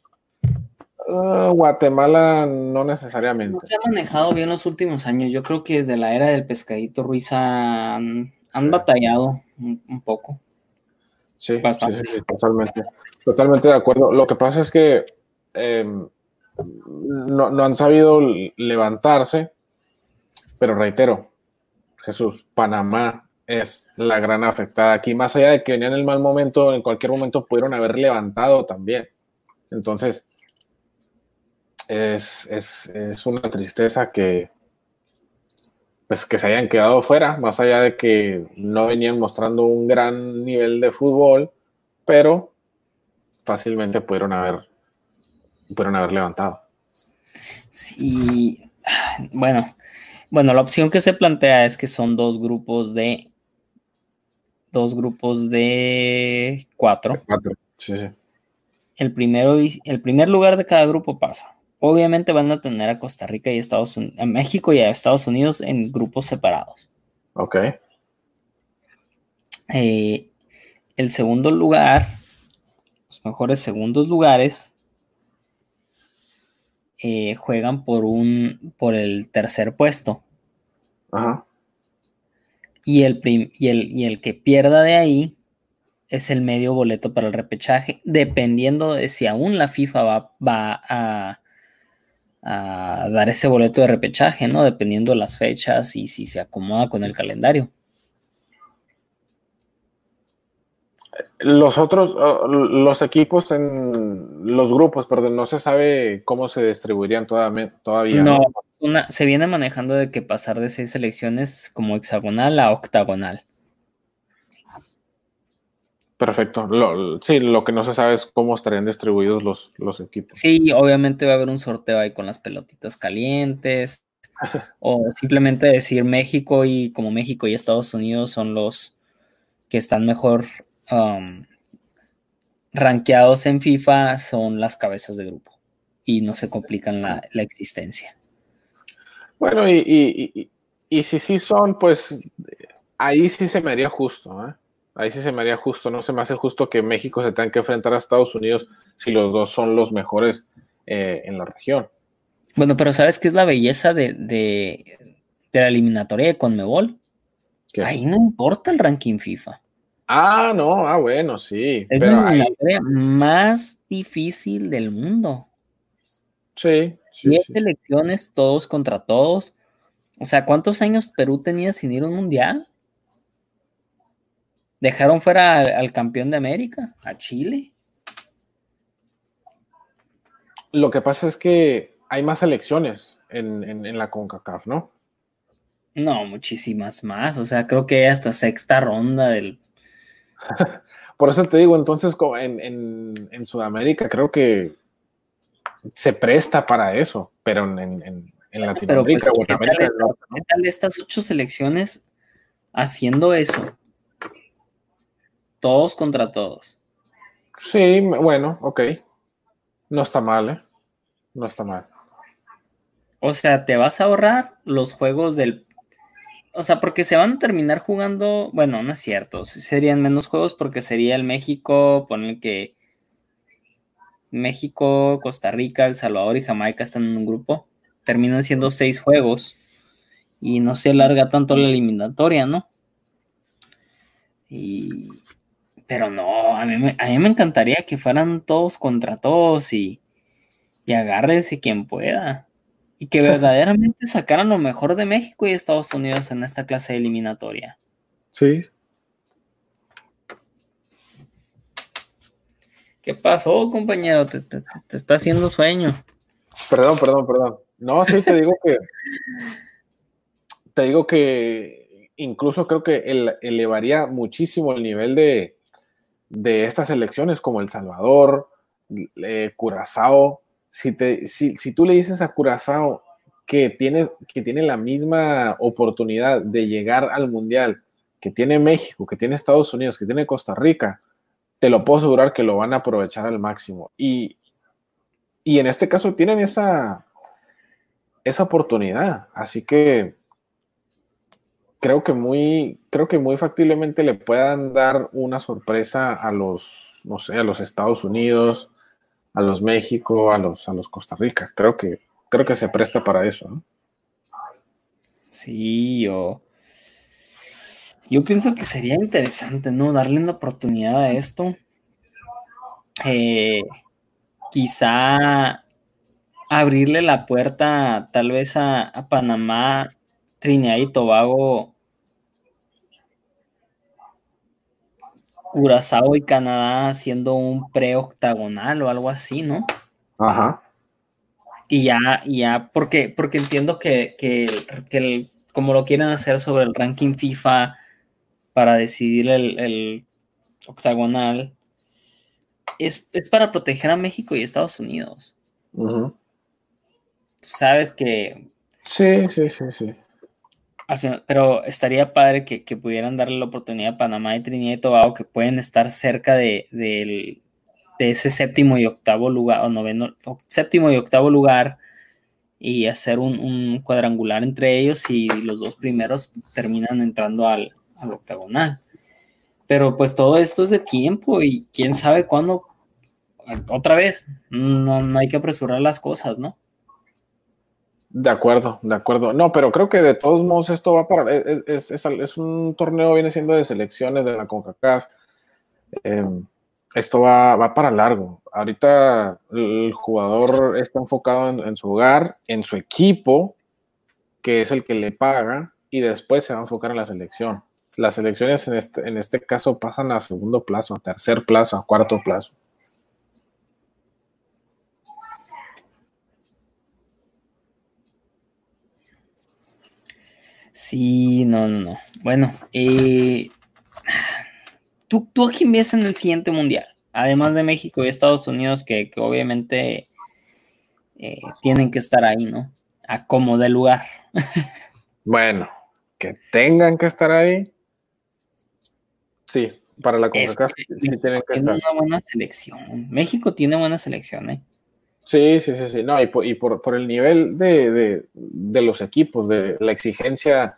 Speaker 2: Ah, Guatemala no
Speaker 1: No
Speaker 2: necesariamente.
Speaker 1: se ha manejado bien los últimos años. Yo creo que desde la era del pescadito Ruiz han, han
Speaker 2: Sí.
Speaker 1: batallado un, un poco.
Speaker 2: Sí, sí,
Speaker 1: Bastante.
Speaker 2: sí, sí, totalmente. Totalmente de acuerdo. Lo que pasa es que eh, no, no han sabido levantarse, pero reitero, Jesús, Panamá es la gran afectada aquí. Más allá de que venían en el mal momento, en cualquier momento pudieron haber levantado también. Entonces, es, es, es una tristeza que, pues, que se hayan quedado fuera, más allá de que no venían mostrando un gran nivel de fútbol, pero fácilmente pudieron haber, pudieron haber levantado.
Speaker 1: Sí, bueno, bueno, la opción que se plantea es que son dos grupos de dos grupos de cuatro.
Speaker 2: Cuatro. Sí, sí.
Speaker 1: El primero el primer lugar de cada grupo pasa. Obviamente van a tener a Costa Rica y Estados Unidos, a México y a Estados Unidos en grupos separados.
Speaker 2: Ok.
Speaker 1: Eh, el segundo lugar, los mejores segundos lugares, eh, juegan por un por el tercer puesto.
Speaker 2: Ajá.
Speaker 1: Y el, prim- y, el, y el que pierda de ahí es el medio boleto para el repechaje, dependiendo de si aún la FIFA va, va a, a dar ese boleto de repechaje, ¿no? Dependiendo de las fechas y si se acomoda con el calendario.
Speaker 2: Los otros, los equipos en los grupos, perdón, no se sabe cómo se distribuirían todavía. todavía
Speaker 1: No,
Speaker 2: ¿no?
Speaker 1: una- se viene manejando de que pasar de seis selecciones como hexagonal a octagonal.
Speaker 2: Perfecto. Lo, sí, lo que no se sabe es cómo estarían distribuidos los, los equipos.
Speaker 1: Sí, obviamente va a haber un sorteo ahí con las pelotitas calientes. o simplemente decir México y como México y Estados Unidos son los que están mejor um, rankeados en FIFA, son las cabezas de grupo y no se complican la, existencia.
Speaker 2: Bueno, y, y, si sí son, pues ahí sí se me haría justo, ¿eh? Ahí sí se me haría justo, no se me hace justo que México se tenga que enfrentar a Estados Unidos si los dos son los mejores eh, en la región.
Speaker 1: Bueno, pero ¿sabes qué es la belleza de, la eliminatoria de Conmebol? Ahí no importa el ranking FIFA.
Speaker 2: Ah, no, ah, bueno, sí.
Speaker 1: Es la eliminatoria más difícil del mundo.
Speaker 2: Sí, sí.
Speaker 1: Diez selecciones, todos contra todos. O sea, ¿cuántos años Perú tenía sin ir a un mundial? Dejaron fuera al campeón de América, a Chile.
Speaker 2: Lo que pasa es que hay más elecciones en, la CONCACAF, ¿no?
Speaker 1: No, muchísimas más. O sea, creo que hasta sexta ronda del.
Speaker 2: Por eso te digo, entonces en, Sudamérica creo que se presta para eso, pero en, Latinoamérica
Speaker 1: pues, ¿qué tal estas ocho selecciones haciendo eso? Todos contra todos.
Speaker 2: Sí, bueno, ok. No está mal, ¿eh? No está mal.
Speaker 1: O sea, te vas a ahorrar los juegos del... O sea, porque se van a terminar jugando, bueno, no es cierto, serían menos juegos porque sería el México, poner que México, Costa Rica, El Salvador y Jamaica están en un grupo, terminan siendo seis juegos y no se alarga tanto la eliminatoria, ¿no? Y... Pero no, a mí, me, a mí me encantaría que fueran todos contra todos y, y agárrese quien pueda y que verdaderamente sacaran lo mejor de México y Estados Unidos en esta clase eliminatoria.
Speaker 2: Sí.
Speaker 1: ¿Qué pasó, compañero? Te, está haciendo sueño.
Speaker 2: Perdón, perdón, perdón. No, sí, te digo que. te digo que incluso creo que elevaría muchísimo el nivel de, de estas elecciones, como El Salvador, eh, Curazao, si, te, si, si tú le dices a Curazao que tiene, que tiene la misma oportunidad de llegar al Mundial que tiene México, que tiene Estados Unidos, que tiene Costa Rica, te lo puedo asegurar que lo van a aprovechar al máximo. Y, y en este caso tienen esa, esa oportunidad. Así que creo que muy, creo que muy factiblemente le puedan dar una sorpresa a los, no sé, a los Estados Unidos, a los México, a los, a los Costa Rica. Creo que, creo que se presta para eso, ¿no?
Speaker 1: Sí, yo. Yo pienso que sería interesante, ¿no? Darle una oportunidad a esto. Eh, quizá abrirle la puerta tal vez a, a Panamá, Trinidad y Tobago Curazao y Canadá haciendo un pre-octagonal o algo así, ¿no?
Speaker 2: Ajá.
Speaker 1: Y ya, ya, porque, porque entiendo que, que, como lo quieren hacer sobre el ranking FIFA para decidir el, octagonal, es, para proteger a México y Estados Unidos. Tú sabes que.
Speaker 2: Sí, sí, sí, sí
Speaker 1: pero estaría padre que, pudieran darle la oportunidad a Panamá y Trinidad y Tobago que pueden estar cerca de, ese séptimo y octavo lugar, o noveno, séptimo y octavo lugar, y hacer un, cuadrangular entre ellos y los dos primeros terminan entrando al, octagonal. Pero pues todo esto es de tiempo y quién sabe cuándo, otra vez, no, no hay que apresurar las cosas, ¿no?
Speaker 2: De acuerdo, de acuerdo. No, pero creo que de todos modos esto va para. Es, es, un torneo, viene siendo de selecciones de la CONCACAF. Em, esto va, va, para largo. Ahorita el jugador está enfocado en, su hogar, en su equipo, que es el que le paga, y después se va a enfocar en la selección. Las selecciones en este, en este caso pasan a segundo plazo, a tercer plazo, a cuarto plazo.
Speaker 1: Sí, no, no, no. Bueno, eh, ¿tú, ¿tú a quién ves en el siguiente mundial? Además de México y Estados Unidos, que, que obviamente eh, tienen que estar ahí, ¿no? A como de lugar.
Speaker 2: Bueno, que tengan que estar ahí. Sí, para la CONCACAF sí tienen que
Speaker 1: tiene
Speaker 2: estar.
Speaker 1: una buena selección. México tiene buena selección, ¿eh?
Speaker 2: Sí, sí, sí, sí. No, y por, y por, por el nivel de, de, de los equipos, de la exigencia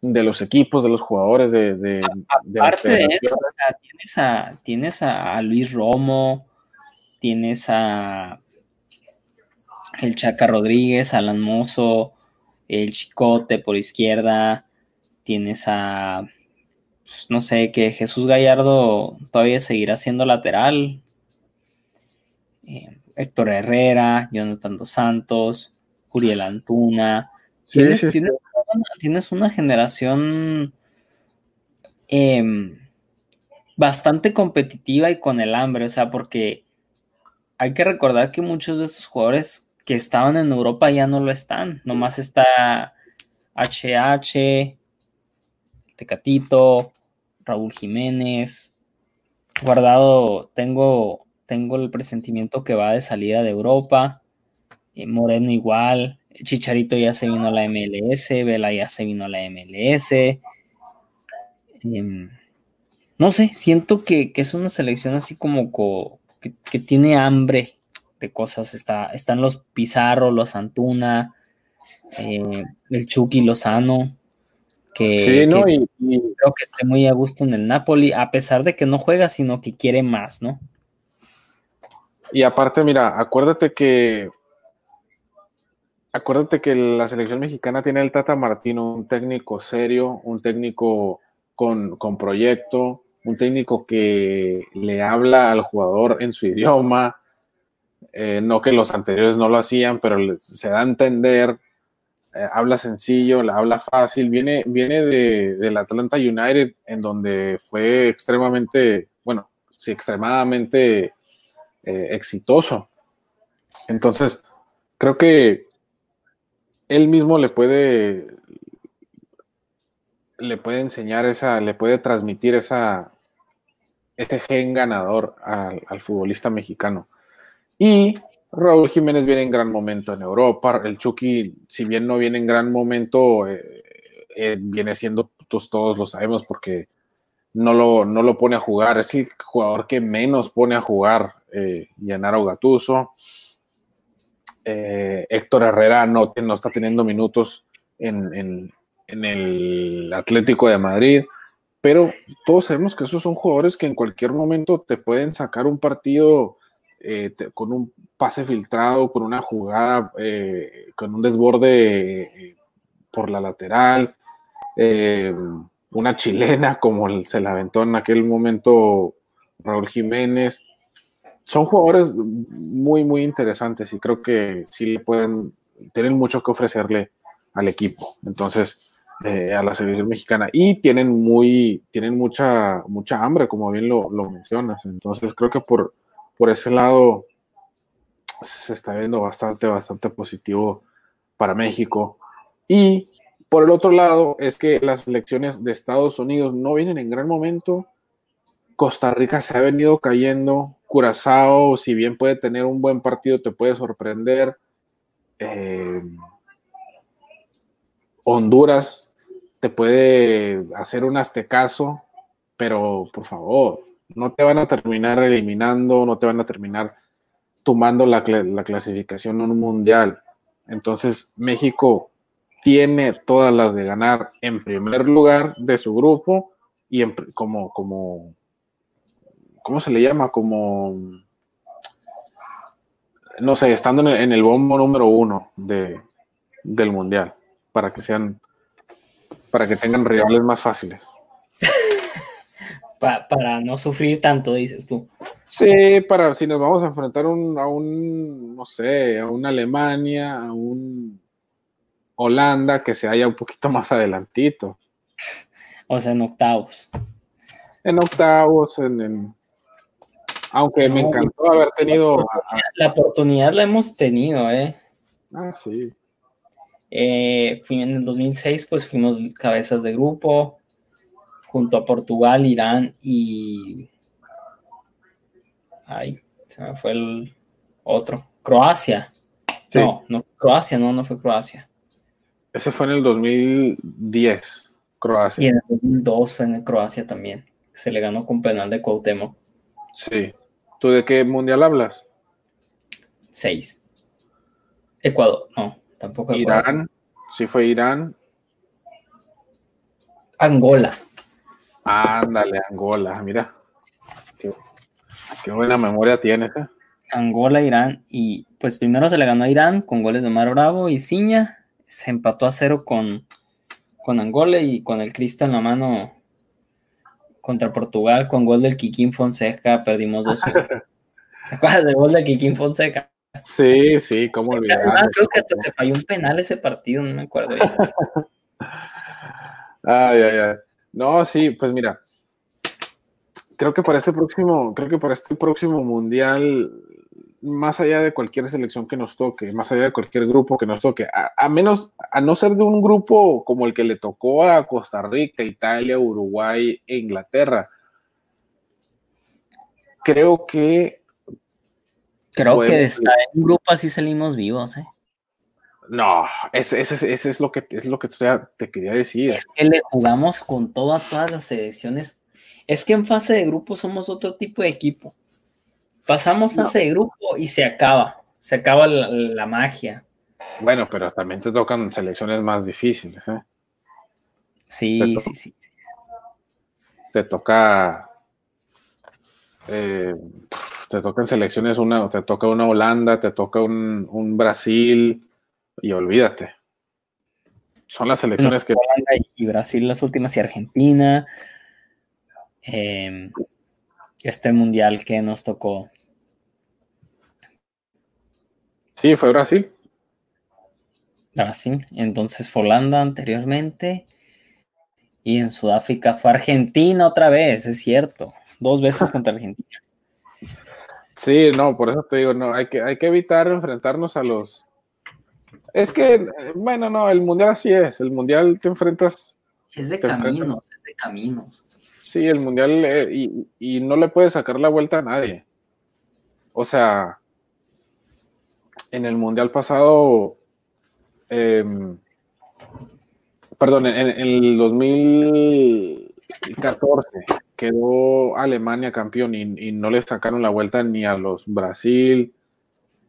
Speaker 2: de los equipos, de los jugadores, de, de,
Speaker 1: Aparte de eso, o sea, tienes a, tienes a, a Luis Romo, tienes a el Chaca Rodríguez, Alan Mozo, el Chicote por izquierda, tienes a pues, no sé, que Jesús Gallardo todavía seguirá siendo lateral. Eh, Héctor Herrera, Jonathan Dos Santos, Uriel Antuna.
Speaker 2: Sí,
Speaker 1: tienes,
Speaker 2: sí, sí.
Speaker 1: tienes una, tienes una generación em, bastante competitiva y con el hambre, o sea, porque hay que recordar que muchos de estos jugadores que estaban en Europa ya no lo están, nomás está HH, Tecatito, Raúl Jiménez, Guardado, tengo, tengo el presentimiento que va de salida de Europa, eh, Moreno igual, Chicharito ya se vino a la MLS, Vela ya se vino a la MLS. Em, no sé, siento que, que es una selección así como co- que, que tiene hambre de cosas. Está, están los Pizarro, los Antuna, eh, el Chucky Lozano, que,
Speaker 2: Sí, ¿no?
Speaker 1: que
Speaker 2: Y, y-
Speaker 1: creo que esté muy a gusto en el Napoli, a pesar de que no juega, sino que quiere más, ¿no?
Speaker 2: Y aparte, mira, acuérdate que acuérdate que la selección mexicana tiene el Tata Martino, un técnico serio, un técnico con, con proyecto, un técnico que le habla al jugador en su idioma, eh, no que los anteriores no lo hacían, pero se da a entender, eh, habla sencillo, habla fácil, viene, viene de, del Atlanta United, en donde fue extremadamente, bueno, sí, extremadamente eh, exitoso. Entonces, creo que él mismo le puede le puede enseñar esa, le puede transmitir esa ese gen ganador al, al futbolista mexicano. Y Raúl Jiménez viene en gran momento en Europa. El Chucky, si bien no viene en gran momento, eh, eh, viene siendo, pues, todos lo sabemos, porque no lo, no lo pone a jugar. Es el jugador que menos pone a jugar eh, Yanaro Gatuso. Eh, Héctor Herrera no, no está teniendo minutos en, en, el Atlético de Madrid, pero todos sabemos que esos son jugadores que en cualquier momento te pueden sacar un partido eh, con un pase filtrado, con una jugada, eh, con un desborde por la lateral, una chilena como se la aventó en aquel momento Raúl Jiménez. Son jugadores muy, muy interesantes y creo que sí le pueden, tienen mucho que ofrecerle al equipo. Entonces, eh, a la selección mexicana. Y tienen muy, tienen mucha, mucha hambre, como bien lo, lo mencionas. Entonces, creo que por, por ese lado se está viendo bastante, bastante positivo para México. Y por el otro lado, es que las elecciones de Estados Unidos no vienen en gran momento. Costa Rica se ha venido cayendo. Curazao, si bien puede tener un buen partido, te puede sorprender. Eh, Honduras te puede hacer un aztecaso, pero por favor, no te van a terminar eliminando, no te van a terminar tomando la, cla- la clasificación en un mundial. Entonces, México tiene todas las de ganar en primer lugar de su grupo y como, como, ¿cómo se le llama? Como, no sé, estando en el, en el bombo número uno de, del mundial, para que sean, para que tengan rivales más fáciles.
Speaker 1: Pa- para no sufrir tanto, dices tú.
Speaker 2: Sí, para si nos vamos a enfrentar un- a un, no sé, a una Alemania, a un Holanda que se haya un poquito más adelantito.
Speaker 1: O sea, en octavos.
Speaker 2: En octavos, en, en- aunque me encantó haber tenido.
Speaker 1: La oportunidad la hemos tenido, ¿eh?
Speaker 2: ah, sí.
Speaker 1: Eh, fui- en el 2006 pues fuimos cabezas de grupo. junto a Portugal, Irán y... Ay, se me fue el otro. Croacia.
Speaker 2: Sí.
Speaker 1: No, no, Croacia, no, no fue Croacia.
Speaker 2: Ese fue en el 2010, Croacia.
Speaker 1: Y en el 2002 fue en Croacia también. Se le ganó con penal de Cuauhtémoc.
Speaker 2: Sí. ¿Tú de qué mundial hablas?
Speaker 1: 6. Ecuador, no, tampoco Ecuador.
Speaker 2: Irán. Sí fue Irán.
Speaker 1: Angola.
Speaker 2: Ándale, Angola, mira. Qué, qué buena memoria tienes. ¿eh?
Speaker 1: Angola, Irán. Y pues primero se le ganó a Irán con goles de Omar Bravo y Ciña. Se empató a cero con, con Angola y con el Cristo en la mano contra Portugal con gol del Kikín Fonseca. Perdimos 2-1. ¿Te acuerdas del gol del Kikín Fonseca?
Speaker 2: Sí, sí, cómo olvidar.
Speaker 1: Además, creo que hasta se falló un penal ese partido, no me acuerdo.
Speaker 2: Ay, ay, ay. No, sí, pues mira, creo que para este próximo, creo que para este próximo mundial, más allá de cualquier selección que nos toque, más allá de cualquier grupo que nos toque, a, a menos, a no ser de un grupo como el que le tocó a Costa Rica, Italia, Uruguay e Inglaterra, creo que
Speaker 1: Creo que
Speaker 2: Podemos-
Speaker 1: está en un grupo así salimos vivos, ¿eh?
Speaker 2: no, ese, ese- ese es lo que es lo que te, te quería decir.
Speaker 1: Es que le jugamos con todo a todas las selecciones. Es que en fase de grupo somos otro tipo de equipo. Pasamos
Speaker 2: No.
Speaker 1: fase de grupo y se acaba. Se acaba la, la magia.
Speaker 2: Bueno, pero también te tocan selecciones más difíciles, ¿eh?
Speaker 1: Sí, sí, sí.
Speaker 2: te toca eh, te tocan selecciones una te toca una Holanda te toca un, un Brasil y olvídate son las selecciones que
Speaker 1: Holanda y Brasil las últimas y Argentina. Eh, este mundial que nos tocó.
Speaker 2: sí fue Brasil
Speaker 1: Brasil. Entonces fue Holanda anteriormente. Y en Sudáfrica fue Argentina otra vez, es cierto. Dos veces contra Argentina.
Speaker 2: sí no por eso te digo no hay que hay que evitar enfrentarnos a los es que bueno no el mundial así es el mundial te enfrentas
Speaker 1: Es de
Speaker 2: enfrentas-
Speaker 1: caminos, es de caminos.
Speaker 2: Sí, el mundial eh, y, no le puedes sacar la vuelta a nadie. O sea, en el mundial pasado, em, perdón, en, en el 2014 quedó Alemania campeón y, y no le sacaron la vuelta ni a los Brasil,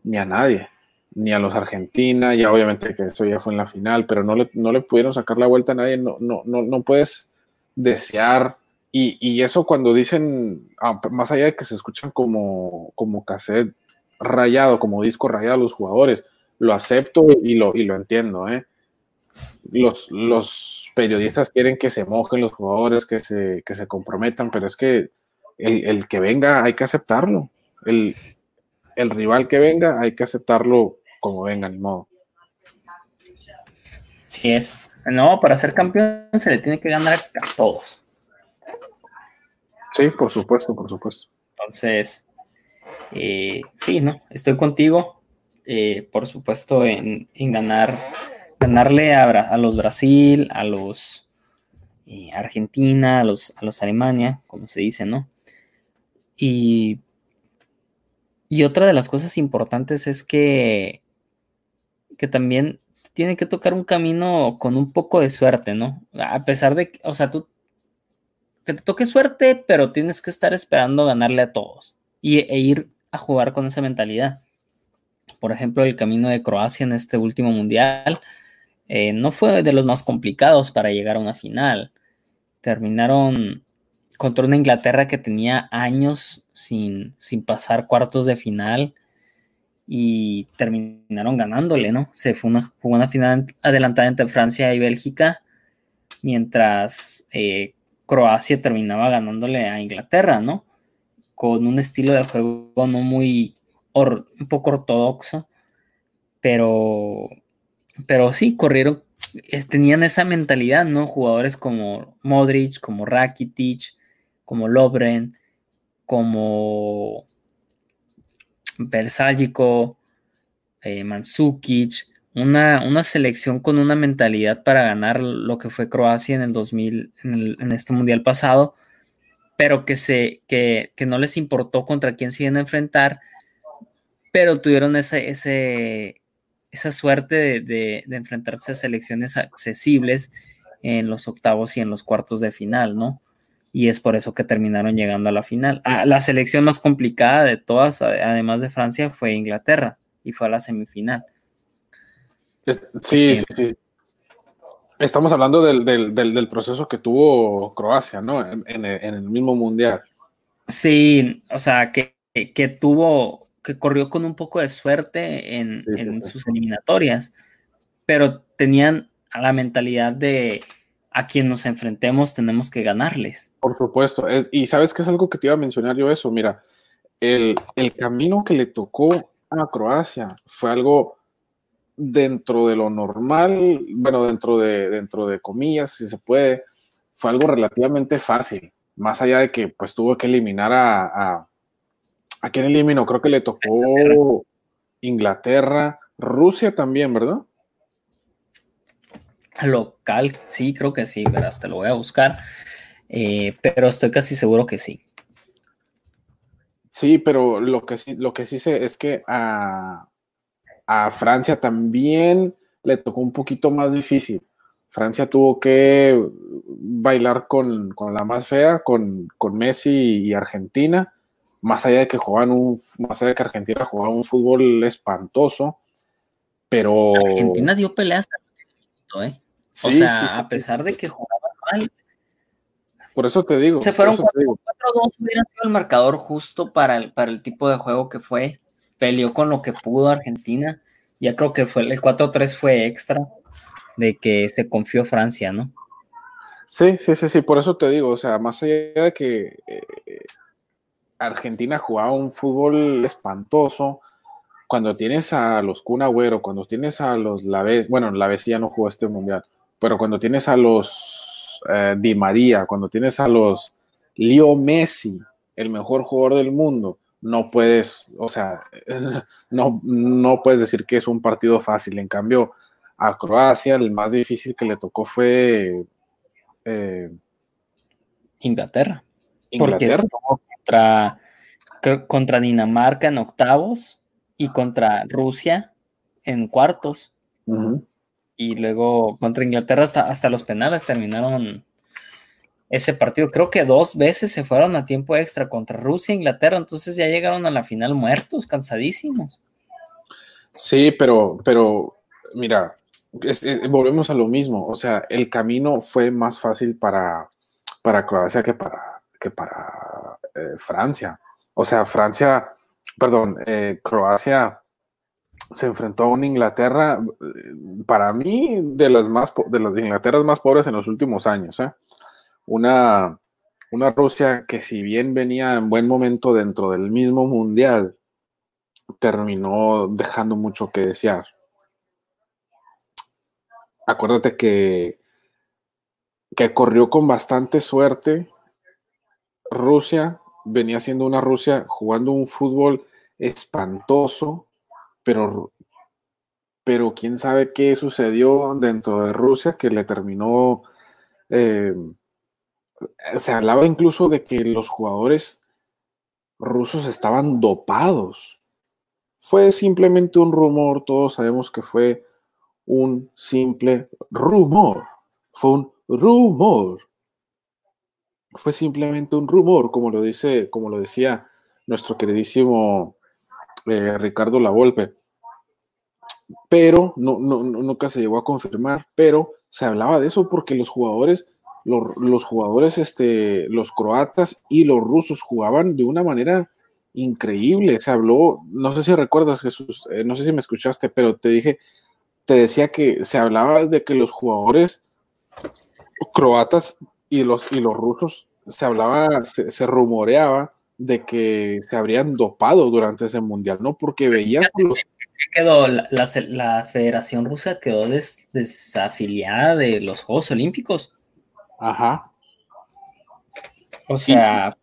Speaker 2: ni a nadie, ni a los Argentina, ya obviamente que eso ya fue en la final, pero no le, no le pudieron sacar la vuelta a nadie, no, no, no, no puedes desear y, y eso cuando dicen, ah, más allá de que se escuchan como, como cassette rayado, como disco rayado los jugadores, lo acepto y lo, y lo entiendo. ¿eh? Los, los periodistas quieren que se mojen los jugadores, que se, que se comprometan, pero es que el, el que venga hay que aceptarlo. El, el rival que venga hay que aceptarlo como venga, ni modo.
Speaker 1: Sí es. No, para ser campeón se le tiene que ganar a todos.
Speaker 2: Sí, por supuesto, por supuesto.
Speaker 1: Entonces, eh, sí, ¿no? Estoy contigo, eh, por supuesto, en, en ganar, ganarle a, los Brasil, a los eh, Argentina, a los, a los Alemania, como se dice, ¿no? Y, y otra de las cosas importantes es que, que también tiene que tocar un camino con un poco de suerte, ¿no? A pesar de que, o sea, tú que te toque suerte, pero tienes que estar esperando ganarle a todos y, e ir a jugar con esa mentalidad. Por ejemplo, el camino de Croacia en este último mundial eh, no fue de los más complicados para llegar a una final. Terminaron contra una Inglaterra que tenía años sin, sin pasar cuartos de final y terminaron ganándole, ¿no? Se fue una, jugó una final adelantada entre Francia y Bélgica, mientras eh, Croacia terminaba ganándole a Inglaterra, ¿no? Con un estilo de juego no muy, un poco ortodoxo, pero, pero sí, corrieron, eh, tenían esa mentalidad, ¿no? Jugadores como Modric, como Rakitic, como Lobren, como Bersálico, eh, una, una, selección con una mentalidad para ganar lo que fue Croacia en el 2000, en, este mundial pasado, pero que, se, que, que, no les importó contra quién se iban a enfrentar, pero tuvieron ese, esa suerte de, de, de, enfrentarse a selecciones accesibles en los octavos y en los cuartos de final, ¿no? Y es por eso que terminaron llegando a la final. Ah, la selección más complicada de todas, además de Francia, fue Inglaterra y fue a la semifinal.
Speaker 2: Sí, sí, sí. Estamos hablando del, del, del, proceso que tuvo Croacia, ¿no? En, en, el mismo mundial.
Speaker 1: Sí, o sea, que, que, tuvo, que corrió con un poco de suerte en, sí, en sí, sus eliminatorias, pero tenían la mentalidad de a quien nos enfrentemos tenemos que ganarles.
Speaker 2: Por supuesto, es, y sabes que es algo que te iba a mencionar yo eso, mira, el, el camino que le tocó a Croacia fue algo dentro de lo normal, bueno, dentro de, dentro de comillas, si se puede, fue algo relativamente fácil, más allá de que pues tuvo que eliminar a, a, a quién eliminó, creo que le tocó Inglaterra, Rusia también, ¿verdad?
Speaker 1: Local, sí, creo que sí, verás, te lo voy a buscar, eh, pero estoy casi seguro que sí.
Speaker 2: Sí, pero lo que sí, lo que sí sé es que a, a Francia también le tocó un poquito más difícil. Francia tuvo que bailar con, con la más fea, con, con, Messi y Argentina, más allá de que jugaban un, más allá de que Argentina jugaba un fútbol espantoso, pero
Speaker 1: Argentina dio peleas hasta ¿eh? Sí, o sea, sí, sí, a pesar de que jugaba mal.
Speaker 2: Por eso te digo.
Speaker 1: Se fueron 4-2, hubiera sido el marcador justo para el, para el tipo de juego que fue peleó con lo que pudo Argentina. Ya creo que fue el 4-3 fue extra de que se confió Francia, ¿no?
Speaker 2: Sí, sí, sí, sí, por eso te digo, o sea, más allá de que eh, Argentina jugaba un fútbol espantoso, cuando tienes a los Kun Agüero, cuando tienes a los Laves, bueno, Laves ya no jugó este mundial, pero cuando tienes a los eh, Di María, cuando tienes a los Leo Messi, el mejor jugador del mundo, no puedes, o sea, no, no puedes decir que es un partido fácil. En cambio, a Croacia el más difícil que le tocó fue eh,
Speaker 1: Inglaterra. Inglaterra. contra, contra Dinamarca en octavos y contra Rusia en cuartos. Uh -huh. Y luego contra Inglaterra hasta, hasta los penales terminaron ese partido. Creo que dos veces se fueron a tiempo extra contra Rusia e Inglaterra, entonces ya llegaron a la final muertos, cansadísimos.
Speaker 2: Sí, pero, pero mira, volvemos a lo mismo. O sea, el camino fue más fácil para, para Croacia que para, que para eh, Francia. O sea, Francia, perdón, eh, Croacia se enfrentó a una Inglaterra, para mí, de las más de las Inglaterras más pobres en los últimos años. ¿eh? Una, una Rusia que si bien venía en buen momento dentro del mismo mundial, terminó dejando mucho que desear. Acuérdate que, que corrió con bastante suerte. Rusia venía siendo una Rusia jugando un fútbol espantoso, pero, pero quién sabe qué sucedió dentro de Rusia que le terminó eh, se hablaba incluso de que los jugadores rusos estaban dopados. Fue simplemente un rumor, todos sabemos que fue un simple rumor. Fue un rumor. Fue simplemente un rumor, como lo dice, como lo decía nuestro queridísimo eh, Ricardo Lavolpe. Pero no, no, nunca se llegó a confirmar, pero se hablaba de eso porque los jugadores los, los, jugadores, este, los croatas y los rusos jugaban de una manera increíble. Se habló, no sé si recuerdas, Jesús, eh, no sé si me escuchaste, pero te dije, te decía que se hablaba de que los jugadores croatas y los, y los rusos se hablaba, se, se rumoreaba de que se habrían dopado durante ese mundial, ¿no? Porque veía los,
Speaker 1: quedó? La, la, la, Federación Rusa quedó des, desafiliada de los Juegos Olímpicos.
Speaker 2: Ajá.
Speaker 1: O sea.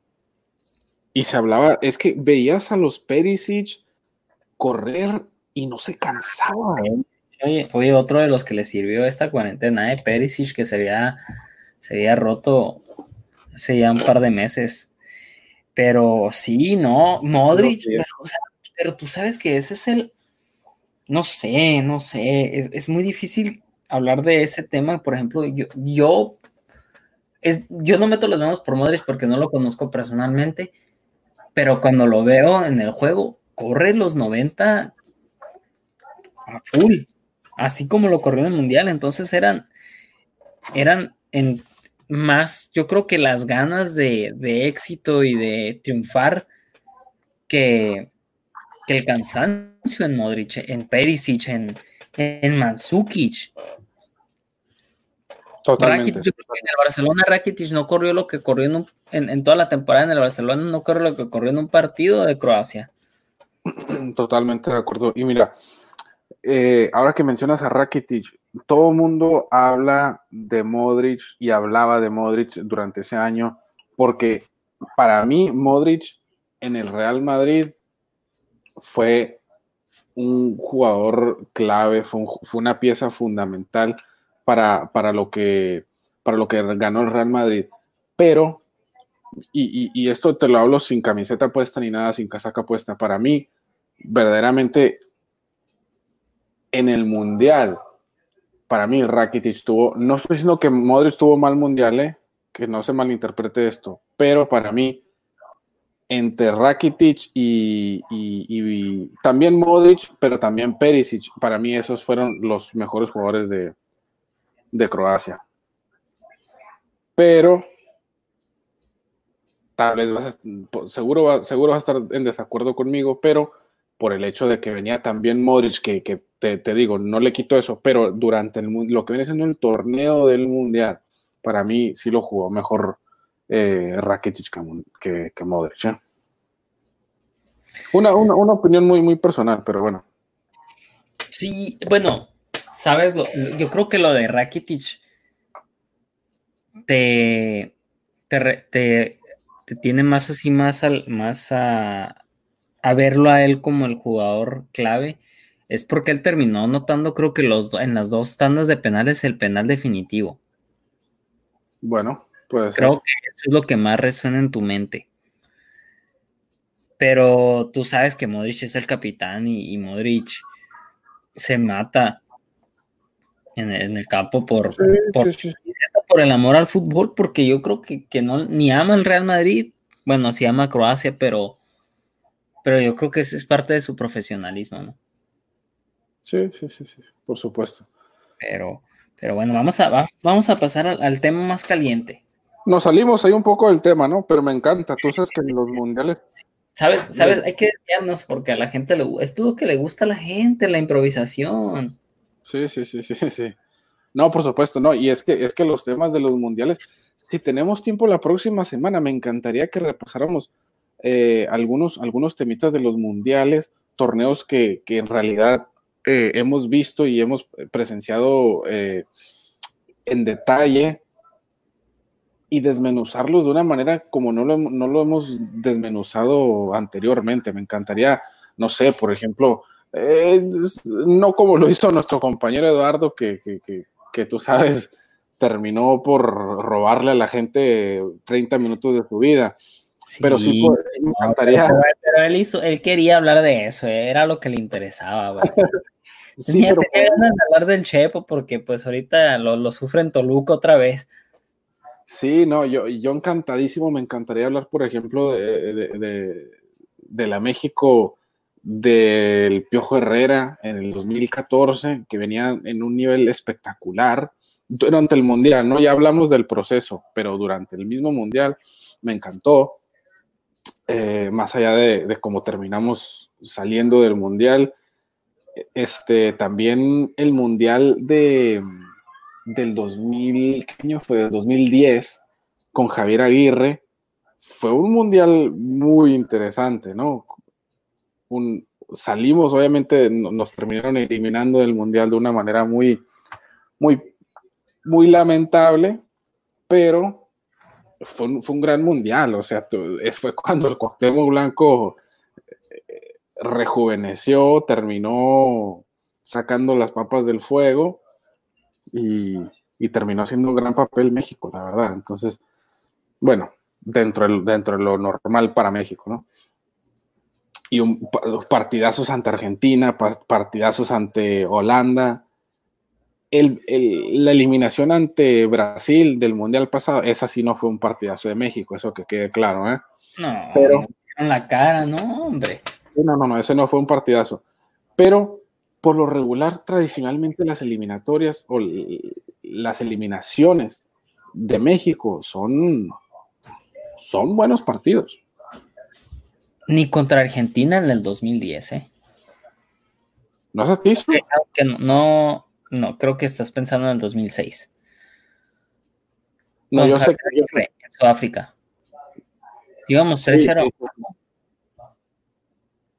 Speaker 2: Y, y, se hablaba, es que veías a los Perisic correr y no se cansaban.
Speaker 1: Oye, oye, otro de los que le sirvió esta cuarentena, de Perisic, que se había, se había roto hace ya un par de meses. Pero sí, no, Modric, pero, tú sabes que ese es el, no sé, no sé, es, muy difícil hablar de ese tema. Por ejemplo, yo, yo, es, yo no meto las manos por Modric porque no lo conozco personalmente, pero cuando lo veo en el juego, corre los 90 a full, así como lo corrió en el Mundial. Entonces eran, eran en más, yo creo que las ganas de, éxito y de triunfar que, que, el cansancio en Modric, en Perisic, en, en Mansukic. Rakitic, en el Barcelona Rakitic no corrió lo que corrió en, toda la temporada en el Barcelona, no corrió lo que corrió en un partido de Croacia.
Speaker 2: Totalmente de acuerdo. Y mira, eh, ahora que mencionas a Rakitic, todo el mundo habla de Modric y hablaba de Modric durante ese año, porque para mí Modric en el Real Madrid fue un jugador clave, fue, una pieza fundamental para, para, lo que, para lo que ganó el Real Madrid. Pero, y, y esto te lo hablo sin camiseta puesta ni nada, sin casaca puesta, para mí, verdaderamente en el Mundial, para mí Rakitic tuvo, no estoy diciendo que Modric tuvo mal Mundial, ¿eh? que no se malinterprete esto, pero para mí, entre Rakitic y, también Modric, pero también Perisic, para mí esos fueron los mejores jugadores de, de Croacia. Pero tal vez vas a, seguro, seguro vas a estar en desacuerdo conmigo, pero por el hecho de que venía también Modric, que, te, digo, no le quito eso, pero durante el, lo que viene siendo el torneo del Mundial, para mí sí lo jugó mejor eh, Rakitic que, que, Modric. ¿eh? Una, opinión muy, muy personal, pero bueno.
Speaker 1: Sí, bueno, sabes, yo creo que lo de Rakitic te, te, tiene más así, más, al, más a, a verlo a él como el jugador clave es porque él terminó notando, creo que los, en las dos tandas de penales, el penal definitivo.
Speaker 2: Bueno, pues.
Speaker 1: Creo que eso es lo que más resuena en tu mente. Pero tú sabes que Modric es el capitán y, Modric se mata en el, campo por, por, el amor al fútbol, porque yo creo que, que no, ni ama el Real Madrid. Bueno, sí ama Croacia, pero pero yo creo que ese es parte de su profesionalismo, ¿no?
Speaker 2: Sí, sí, sí, sí, por supuesto.
Speaker 1: Pero, pero bueno, vamos a, vamos a pasar al, tema más caliente.
Speaker 2: Nos salimos ahí un poco del tema, ¿no? Pero me encanta. Tú sabes que en los mundiales.
Speaker 1: Sabes, sabes, hay que desviarnos porque a la gente le es todo que le gusta a la gente, la improvisación.
Speaker 2: Sí, sí, sí, sí, sí. No, por supuesto, no. Y es que, es que los temas de los mundiales, si tenemos tiempo la próxima semana, me encantaría que repasáramos eh, algunos, algunos temitas de los mundiales, torneos que, en realidad eh, hemos visto y hemos presenciado eh, en detalle y desmenuzarlos de una manera como no lo, no lo, hemos desmenuzado anteriormente. Me encantaría, no sé, por ejemplo, no como lo hizo nuestro compañero Eduardo, que, que, que, tú sabes, terminó por robarle a la gente 30 minutos de su vida pero sí, pues, me encantaría.
Speaker 1: Pero, él, hizo, él quería hablar de eso, era lo que le interesaba. sí, pero... hablar del Chepo porque pues ahorita lo, lo sufre en Toluca otra vez.
Speaker 2: Sí, no, yo, yo encantadísimo, me encantaría hablar, por ejemplo, de, de, la México del Piojo Herrera en el 2014, que venía en un nivel espectacular durante el Mundial, ¿no? Ya hablamos del proceso, pero durante el mismo Mundial me encantó. Eh, más allá de, cómo terminamos saliendo del mundial, este, también el mundial de, del 2000, ¿qué año fue? Del 2010, con Javier Aguirre, fue un mundial muy interesante, ¿no? Salimos, obviamente, nos terminaron eliminando del mundial de una manera muy, muy, muy lamentable, pero fue un, gran mundial, o sea, fue cuando el Cuauhtémoc Blanco eh, rejuveneció, terminó sacando las papas del fuego y, terminó haciendo un gran papel México, la verdad. Entonces, bueno, dentro de, dentro de lo normal para México, ¿no? Y un, partidazos ante Argentina, partidazos ante Holanda. la eliminación ante Brasil del Mundial pasado, esa sí no fue un partidazo de México, eso que quede claro, ¿eh?
Speaker 1: No, pero en la cara, no, hombre.
Speaker 2: No, no, no, ese no fue un partidazo. Pero por lo regular, tradicionalmente las eliminatorias o las eliminaciones de México son, son buenos partidos.
Speaker 1: Ni contra Argentina en el 2010, ¿eh?
Speaker 2: ¿No has visto?
Speaker 1: no, no, creo que estás pensando en el 2006.
Speaker 2: No, yo sé que
Speaker 1: en Sudáfrica. Íbamos 3-0.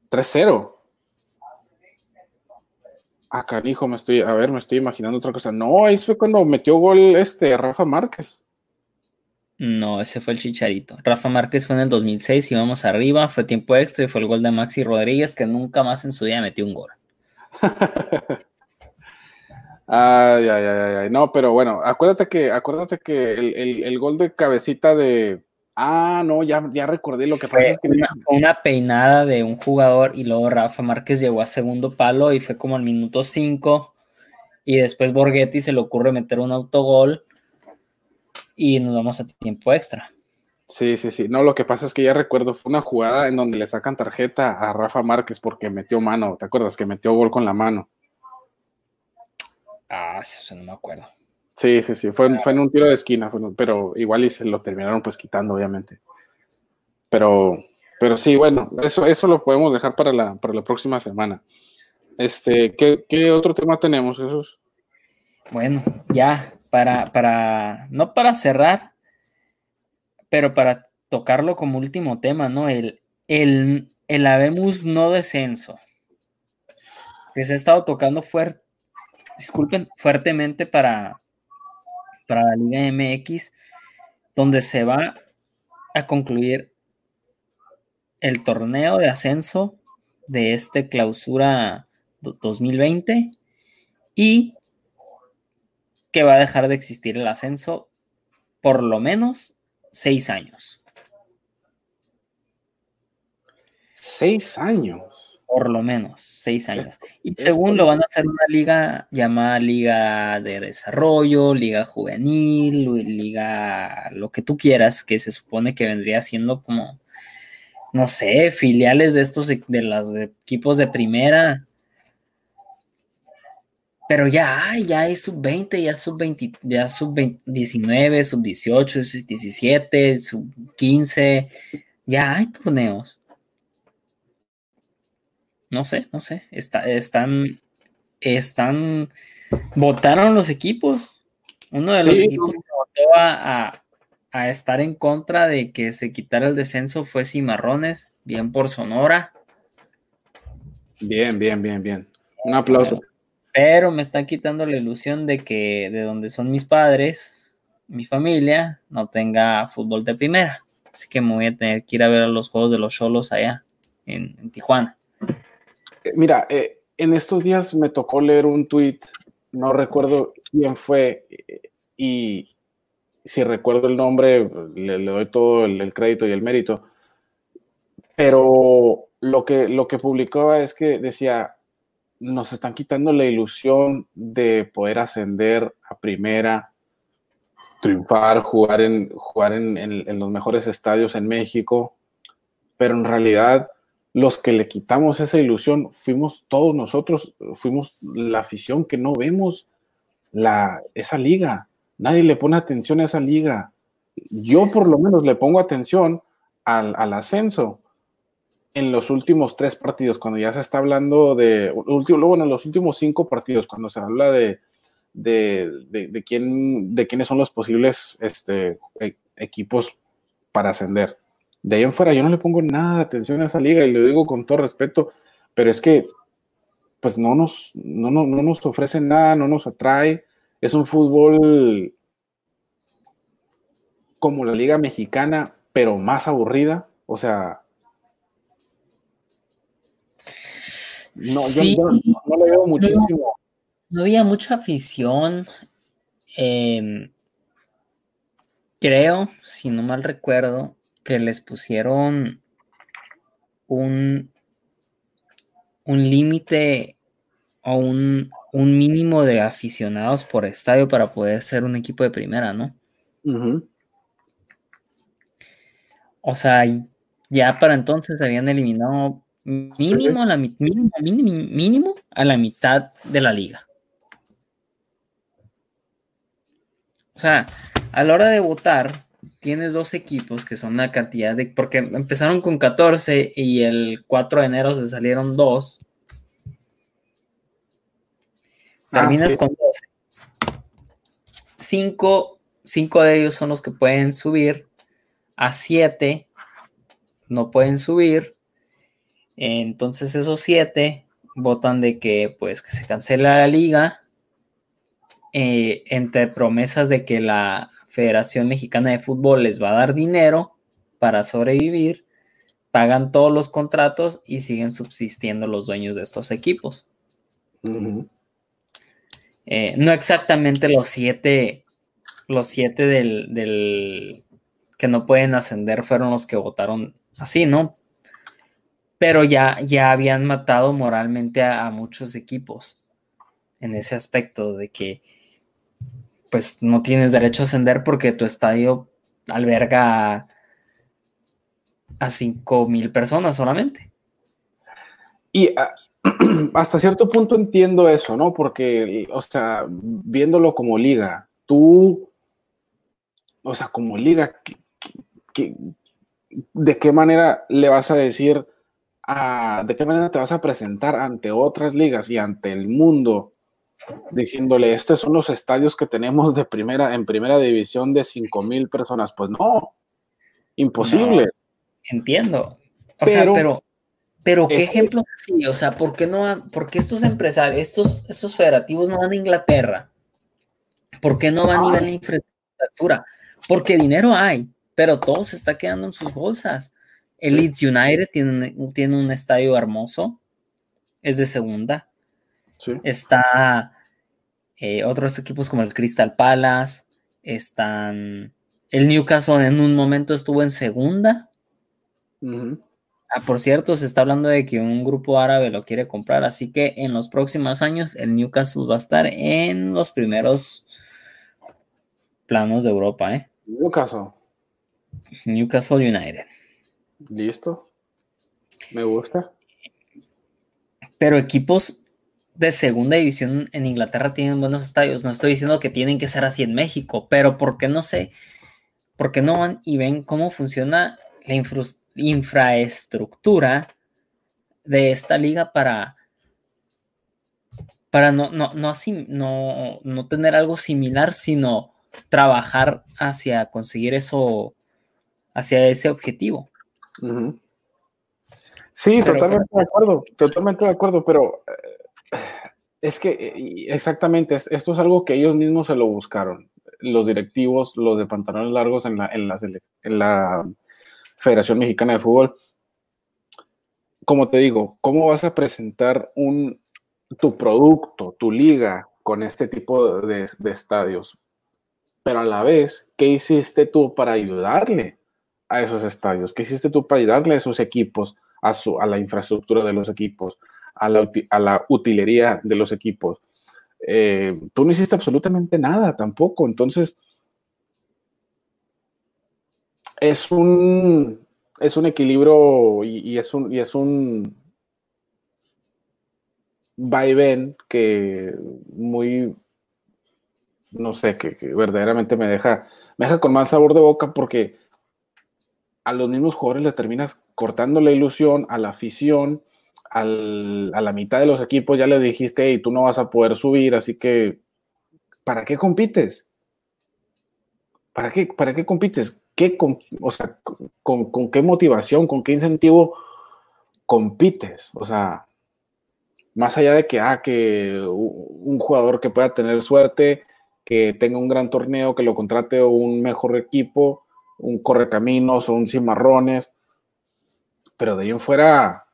Speaker 2: 3-0. Ah, canijo, me estoy, a ver, me estoy imaginando otra cosa. No, eso fue cuando metió gol este Rafa Márquez.
Speaker 1: No, ese fue el Chicharito. Rafa Márquez fue en el 2006, íbamos arriba, fue tiempo extra y fue el gol de Maxi Rodríguez, que nunca más en su vida metió un gol.
Speaker 2: ay, ay, ay, ay. No, pero bueno, acuérdate que, acuérdate que el gol de cabecita de, Ah, no, ya, ya recordé lo que
Speaker 1: fue
Speaker 2: pasa.
Speaker 1: una, una, peinada de un jugador y luego Rafa Márquez llegó a segundo palo y fue como al minuto 5 y después Borghetti se le ocurre meter un autogol y nos vamos a tiempo extra.
Speaker 2: Sí, sí, sí. No, lo que pasa es que ya recuerdo, fue una jugada en donde le sacan tarjeta a Rafa Márquez porque metió mano. ¿Te acuerdas que metió gol con la mano?
Speaker 1: Ah, eso no me acuerdo.
Speaker 2: Sí, sí, sí, fue, en un tiro de esquina, pero igual y se lo terminaron pues quitando, obviamente. Pero, pero sí, bueno, eso, eso lo podemos dejar para la, para la próxima semana. Este, ¿qué, otro tema tenemos, Jesús?
Speaker 1: Bueno, ya, para, para, no para cerrar, pero para tocarlo como último tema, ¿no? El, el, el Abemus no descenso, que se ha estado tocando fuerte, disculpen, fuertemente para, para la Liga MX, donde se va a concluir el torneo de ascenso de este clausura 2020 y que va a dejar de existir el ascenso por lo menos seis años.
Speaker 2: Seis años
Speaker 1: por lo menos seis años. Y según lo van a hacer una liga llamada Liga de Desarrollo, Liga Juvenil, Liga lo que tú quieras, que se supone que vendría siendo como, no sé, filiales de estos, de los equipos de primera. Pero ya hay, ya hay sub-20, ya sub-20, ya sub-19, sub-18, sub-17, sub-15, ya hay torneos no sé, no sé, están, están, votaron los equipos. Uno de los equipos que votó a, estar en contra de que se quitara el descenso fue Cimarrones, bien por Sonora.
Speaker 2: Bien, bien, bien, bien. Un aplauso.
Speaker 1: Pero, me están quitando la ilusión de que de donde son mis padres, mi familia, no tenga fútbol de primera. Así que me voy a tener que ir a ver los juegos de los Cholos allá en Tijuana.
Speaker 2: Eh, mira, eh, en estos días me tocó leer un tweet, no recuerdo quién fue, y si recuerdo el nombre, le, doy todo el, crédito y el mérito, pero lo que, lo que publicaba es que decía, nos están quitando la ilusión de poder ascender a primera, triunfar, jugar en, jugar en los mejores estadios en México, pero en realidad los que le quitamos esa ilusión fuimos todos nosotros, fuimos la afición que no vemos la, esa liga. Nadie le pone atención a esa liga. Yo por lo menos le pongo atención al, ascenso en los últimos tres partidos, cuando ya se está hablando de, luego en los últimos cinco partidos, cuando se habla de, de, quién, de quiénes son los posibles este, e, equipos para ascender de ahí en fuera yo no le pongo nada de atención a esa liga y lo digo con todo respeto, pero es que pues no nos, no, no, no nos ofrecen nada, no nos atrae. Es un fútbol como la liga mexicana, pero más aburrida. O sea... No, sí, yo, no, lo veo muchísimo.
Speaker 1: No, había mucha afición. Em, creo, si no mal recuerdo, que les pusieron un, un límite o un, un, mínimo de aficionados por estadio para poder ser un equipo de primera, ¿no? O sea, ya para entonces habían eliminado mínimo, la, mínimo, mínimo, a la mitad de la liga. O sea, a la hora de votar, tienes dos equipos que son una cantidad de. Porque empezaron con 14 y el 4 de enero se salieron dos. Ah, Terminas con 12. Cinco, cinco de ellos son los que pueden subir. A 7 no pueden subir. Entonces esos siete votan de que pues que se cancela la liga eh, entre promesas de que la Federación Mexicana de Fútbol les va a dar dinero para sobrevivir, pagan todos los contratos y siguen subsistiendo los dueños de estos equipos. Eh, no exactamente los siete, los siete del, del, que no pueden ascender fueron los que votaron así, ¿no? Pero ya, ya habían matado moralmente a, muchos equipos en ese aspecto de que pues no tienes derecho a ascender porque tu estadio alberga a, cinco mil personas solamente.
Speaker 2: Y ah, hasta cierto punto entiendo eso, ¿no? Porque, o sea, viéndolo como liga, tú, o sea, como liga, ¿qué, de qué manera le vas a decir, a, de qué manera te vas a presentar ante otras ligas y ante el mundo diciéndole, estos son los estadios que tenemos de primera, en primera división de 5 mil personas. Pues no, imposible.
Speaker 1: entiendo. O pero, sea, pero, pero ¿qué ejemplos así? O sea, ¿por qué no, por qué estos empresarios, estos, estos federativos no van a Inglaterra? ¿Por qué no van a ir a la infraestructura? Porque dinero hay pero todo se está quedando en sus bolsas. El Leeds United tiene, tiene un estadio hermoso, es de segunda. Está eh, otros equipos como el Crystal Palace, están... El Newcastle en un momento estuvo en segunda. ah, por cierto, se está hablando de que un grupo árabe lo quiere comprar, así que en los próximos años el Newcastle va a estar en los primeros planos de Europa, ¿eh?
Speaker 2: Newcastle.
Speaker 1: Newcastle United.
Speaker 2: Listo. Me gusta.
Speaker 1: Pero equipos de segunda división en Inglaterra tienen buenos estadios. No estoy diciendo que tienen que ser así en México, pero ¿por qué no sé? ¿Por qué no van y ven cómo funciona la infraestructura de esta liga para, para no, no, no, así, no, no tener algo similar, sino trabajar hacia conseguir eso hacia ese objetivo.
Speaker 2: Sí, totalmente de acuerdo, totalmente de acuerdo, pero eh, es que eh, exactamente, esto es algo que ellos mismos se lo buscaron, los directivos, los de pantalones largos en la, en la, en la Federación Mexicana de Fútbol. Como te digo, ¿cómo vas a presentar un, tu producto, tu liga con este tipo de, de estadios? Pero a la vez, ¿qué hiciste tú para ayudarle? A esos estadios? ¿Qué hiciste tú para ayudarle a esos equipos, a, su, a la infraestructura de los equipos, a la, a la utilería de los equipos? Eh, tú no hiciste absolutamente nada tampoco. Entonces, es un, es un equilibrio y, es un, y es un vaivén que muy, no sé, que, verdaderamente me deja, me deja con mal sabor de boca porque a los mismos jugadores les terminas cortando la ilusión, a la afición, a la mitad de los equipos ya les dijiste, y tú no vas a poder subir, así que, ¿para qué compites? ¿Para qué, para qué compites? ¿Qué, o sea, con, con, qué motivación, con qué incentivo compites? O sea, más allá de que, ah, que un jugador que pueda tener suerte, que tenga un gran torneo, que lo contrate un mejor equipo, un correcaminos o un cimarrones, pero de ahí en fuera,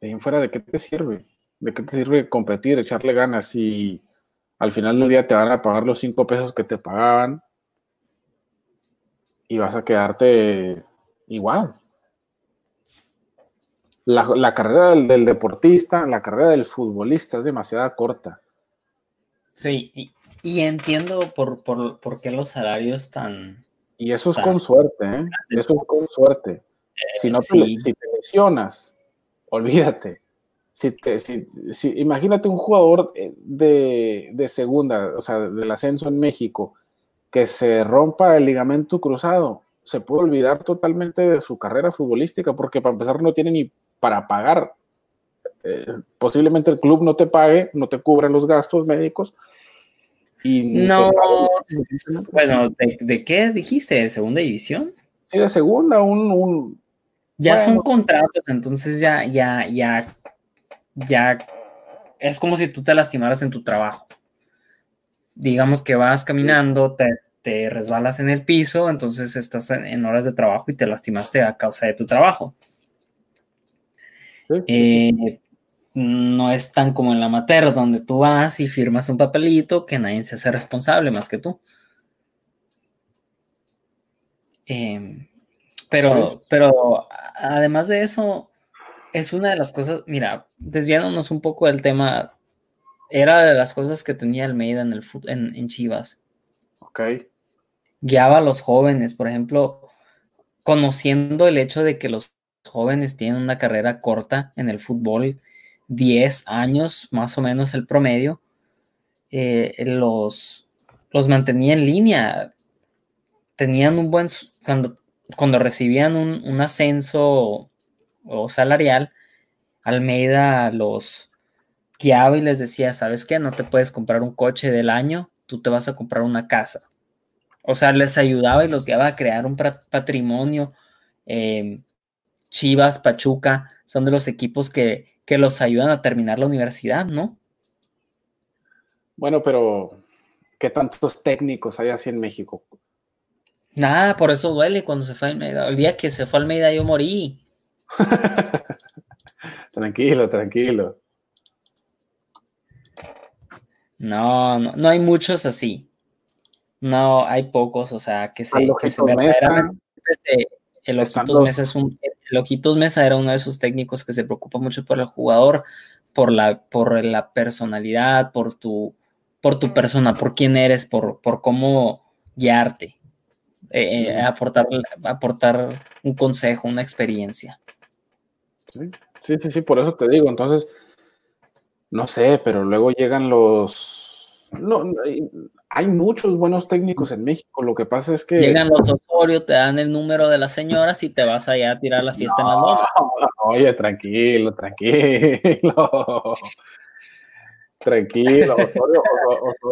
Speaker 2: de ahí en fuera, ¿de qué te sirve? ¿De qué te sirve competir, echarle ganas si al final del día te van a pagar los cinco pesos que te pagaban y vas a quedarte igual? La, carrera del, deportista, la carrera del futbolista es demasiado corta.
Speaker 1: Sí, y, entiendo por, por, qué los salarios tan...
Speaker 2: Y eso es con suerte, ¿eh? Eso es con suerte. si no si te lesionas, olvídate. Si te, si, imagínate un jugador eh, de, de, segunda, o sea, del ascenso en México, que se rompa el ligamento cruzado, se puede olvidar totalmente de su carrera futbolística, porque para empezar no tiene ni para pagar. Eh, posiblemente el club no te pague, no te cubra los gastos médicos.
Speaker 1: Y no, bueno, ¿de, qué dijiste? ¿De segunda división?
Speaker 2: Sí, de segunda, un...
Speaker 1: ya son contratos, entonces ya, ya, ya, ya, es como si tú te lastimaras en tu trabajo. Digamos que vas caminando, te, te resbalas en el piso, entonces estás en horas de trabajo y te lastimaste a causa de tu trabajo. Eh, no es tan como en la mater, donde tú vas y firmas un papelito que nadie se hace responsable más que tú. Em, pero, pero además de eso, es una de las cosas, mira, desviándonos un poco del tema, era de las cosas que tenía Almeida en, el, en, en Chivas.
Speaker 2: Ok.
Speaker 1: Guiaba a los jóvenes, por ejemplo, conociendo el hecho de que los jóvenes tienen una carrera corta en el fútbol, 10 años más o menos el promedio, eh, los, los mantenía en línea. Tenían un buen, cuando, cuando recibían un, ascenso o salarial, Almeida los guiaba y les decía, ¿sabes qué? No te puedes comprar un coche del año, tú te vas a comprar una casa. O sea, les ayudaba y los guiaba a crear un patrimonio eh, Chivas, Pachuca, son de los equipos que, los ayudan a terminar la universidad, ¿no?
Speaker 2: Bueno, pero ¿qué tantos técnicos hay así en México?
Speaker 1: Nada, por eso duele cuando se fue a Almeida. El día que se fue a Almeida yo morí.
Speaker 2: tranquilo, tranquilo.
Speaker 1: No, no, no hay muchos así. No, hay pocos, o sea, que se, que se el Ojitos Mesa es un, el Ojitos Mesa era uno de esos técnicos que se preocupa mucho por el jugador, por la, por la personalidad, por tu, por tu persona, por quién eres, por, por cómo guiarte, eh, eh, aportar, aportar un consejo, una experiencia.
Speaker 2: Sí, sí, sí, por eso te digo. Entonces, no sé, pero luego llegan los. No, hay muchos buenos técnicos en México. Lo que pasa es que.
Speaker 1: Llegan los Osorio, te dan el número de las señoras y te vas allá a tirar la fiesta en la lona.
Speaker 2: Oye, tranquilo, tranquilo. tranquilo.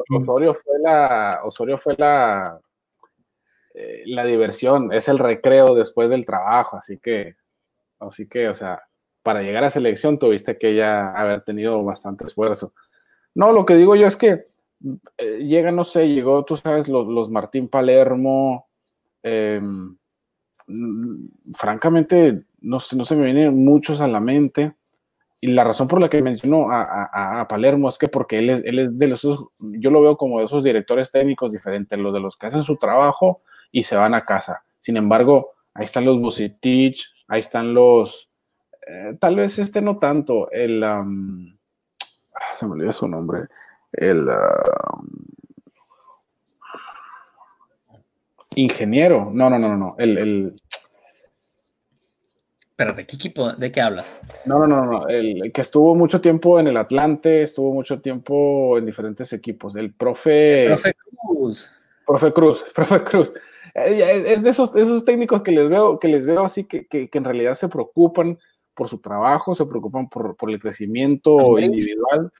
Speaker 2: Osorio, fue la. Osorio fue la. Eh, la diversión, es el recreo después del trabajo, así que, así que, o sea, para llegar a selección tuviste que ya haber tenido bastante esfuerzo. No, lo que digo yo es que eh, llega, no sé, llegó, tú sabes, los, Martín Palermo. Em, francamente, no, no se me vienen muchos a la mente. Y la razón por la que menciono a, Palermo es que porque él es, él es de los, yo lo veo como de esos directores técnicos diferentes, los de los que hacen su trabajo y se van a casa. Sin embargo, ahí están los Bucetich, ahí están los, eh, tal vez este no tanto, el, ah, se me olvida su nombre, el um, ingeniero. No, no, no, no, El, el...
Speaker 1: ¿de qué equipo? ¿De qué hablas?
Speaker 2: No, no, no, no. El que estuvo mucho tiempo en el Atlante, estuvo mucho tiempo en diferentes equipos. El profe.
Speaker 1: profe Cruz.
Speaker 2: Profe Cruz, profe Cruz. Eh, es de esos, esos técnicos que les veo, que les veo así que, que, en realidad se preocupan por su trabajo, se preocupan por, por el crecimiento individual.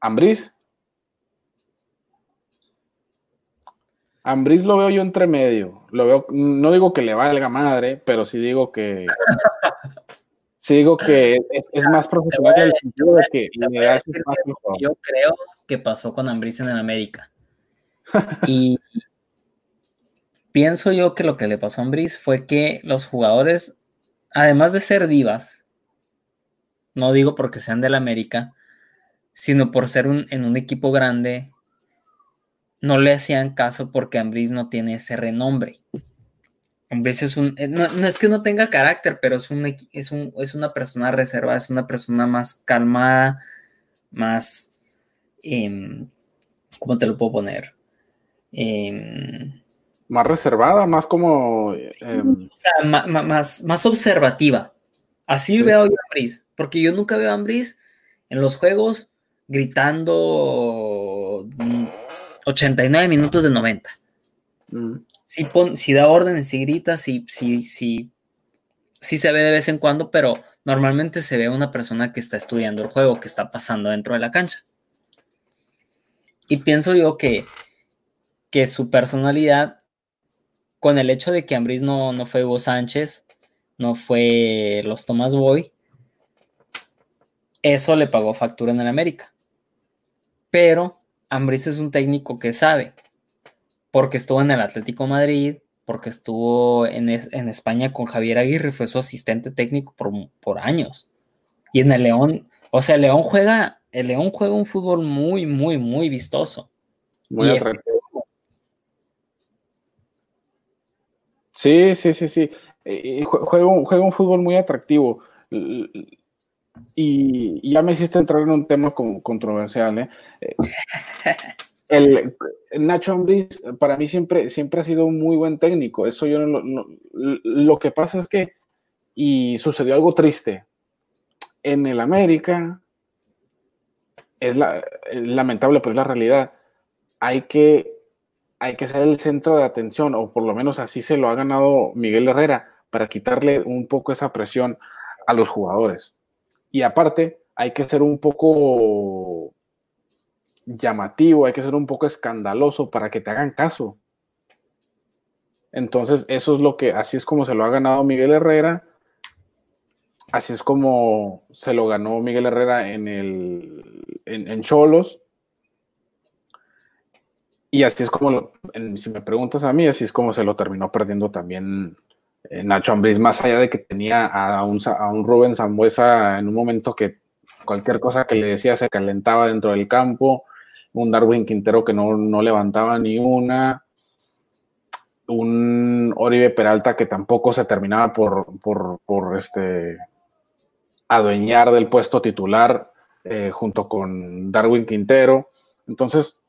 Speaker 2: Ambris. Ambris lo veo yo entre medio. Lo veo, no digo que le valga madre, pero sí digo que. sí digo que es, más profesional en el sentido de que
Speaker 1: Yo creo que pasó con Ambris en el América. y pienso yo que lo que le pasó a Ambris fue que los jugadores, además de ser divas, no digo porque sean del América, sino por ser un, en un equipo grande, no le hacían caso porque Ambris no tiene ese renombre. Ambris es un, eh, no, es que no tenga carácter, pero es, un, es, un, es una persona reservada, es una persona más calmada, más, em, ¿cómo te lo puedo poner? Em,
Speaker 2: más reservada, más como...
Speaker 1: Em, más, más observativa. Así veo yo a Ambris, porque yo nunca veo a Ambris en los juegos gritando 89 mm, minutos de 90. Mm. Si, da órdenes, si grita, si, si, si, si se ve de vez en cuando, pero normalmente se ve una persona que está estudiando el juego, que está pasando dentro de la cancha. Y pienso yo que, que su personalidad, con el hecho de que Ambris no, no fue Hugo Sánchez, no fue los Thomas Boy, eso le pagó factura en el América. Pero Ambris es un técnico que sabe, porque estuvo en el Atlético Madrid, porque estuvo en, España con Javier Aguirre, fue su asistente técnico por, años. Y en el León, o sea, el León juega, el León juega un fútbol muy, muy, muy vistoso. Muy atractivo.
Speaker 2: Sí, sí, sí, sí. Juega, un, juega un fútbol muy atractivo. Y, ya me hiciste entrar en un tema controversial. ¿eh? eh el, Nacho Ambriz para mí siempre, siempre ha sido un muy buen técnico. Eso yo lo que pasa es que, y sucedió algo triste, en el América, es, la, lamentable, pero es la realidad, hay que, hay que ser el centro de atención, o por lo menos así se lo ha ganado Miguel Herrera, para quitarle un poco esa presión a los jugadores. Y aparte, hay que ser un poco llamativo, hay que ser un poco escandaloso para que te hagan caso. Entonces, eso es lo que, así es como se lo ha ganado Miguel Herrera, así es como se lo ganó Miguel Herrera en el en Cholos. y así es como, si me preguntas a mí, así es como se lo terminó perdiendo también Nacho Ambriz, más allá de que tenía a un, a un Rubén Zambuesa en un momento que cualquier cosa que le decía se calentaba dentro del campo, un Darwin Quintero que no, levantaba ni una, un Oribe Peralta que tampoco se terminaba por, por, este, adueñar del puesto titular eh, junto con Darwin Quintero. Entonces,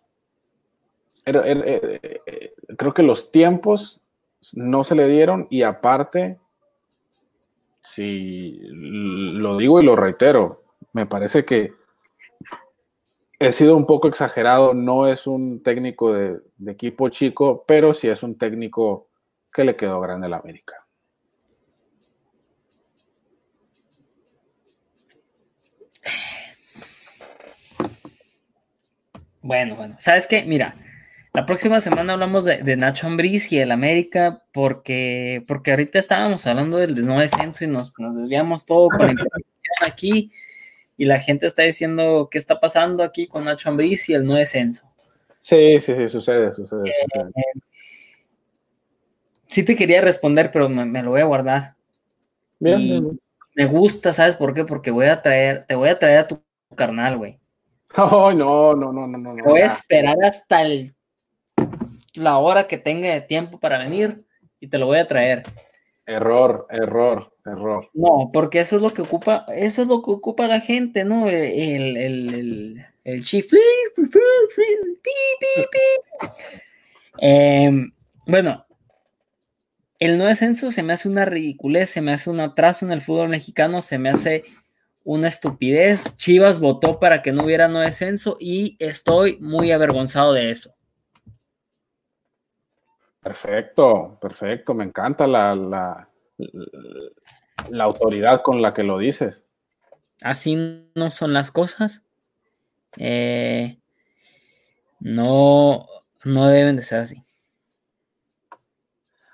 Speaker 2: eh, creo que los tiempos no se le dieron y aparte, si lo digo y lo reitero, me parece que he sido un poco exagerado, no es un técnico de, equipo chico, pero sí es un técnico que le quedó grande la América.
Speaker 1: Bueno, bueno, ¿sabes qué? Mira, la próxima semana hablamos de, Nacho Ambriz y el América, porque, porque ahorita estábamos hablando del no descenso y nos, desviamos todo con la información aquí. Y la gente está diciendo qué está pasando aquí con Nacho Ambriz y el no descenso.
Speaker 2: Sí, sí, sí, sucede, sucede.
Speaker 1: Eh, sí te quería responder, pero me, lo voy a guardar. Bien, Me gusta, ¿sabes por qué? Porque voy a traer, te voy a traer a tu carnal, güey.
Speaker 2: Oh, no, no, no, no, no.
Speaker 1: Voy a esperar hasta el la hora que tenga de tiempo para venir y te lo voy a traer.
Speaker 2: Error, error, error.
Speaker 1: No, porque eso es lo que ocupa, eso es lo que ocupa la gente, ¿no? El, el, el, el em, bueno, el no descenso se me hace una ridiculez, se me hace un atraso en el fútbol mexicano, se me hace una estupidez. Chivas votó para que no hubiera no descenso y estoy muy avergonzado de eso.
Speaker 2: Perfecto, perfecto, me encanta la, la, autoridad con la que lo dices.
Speaker 1: Así no son las cosas. Eh, no, no deben de ser así.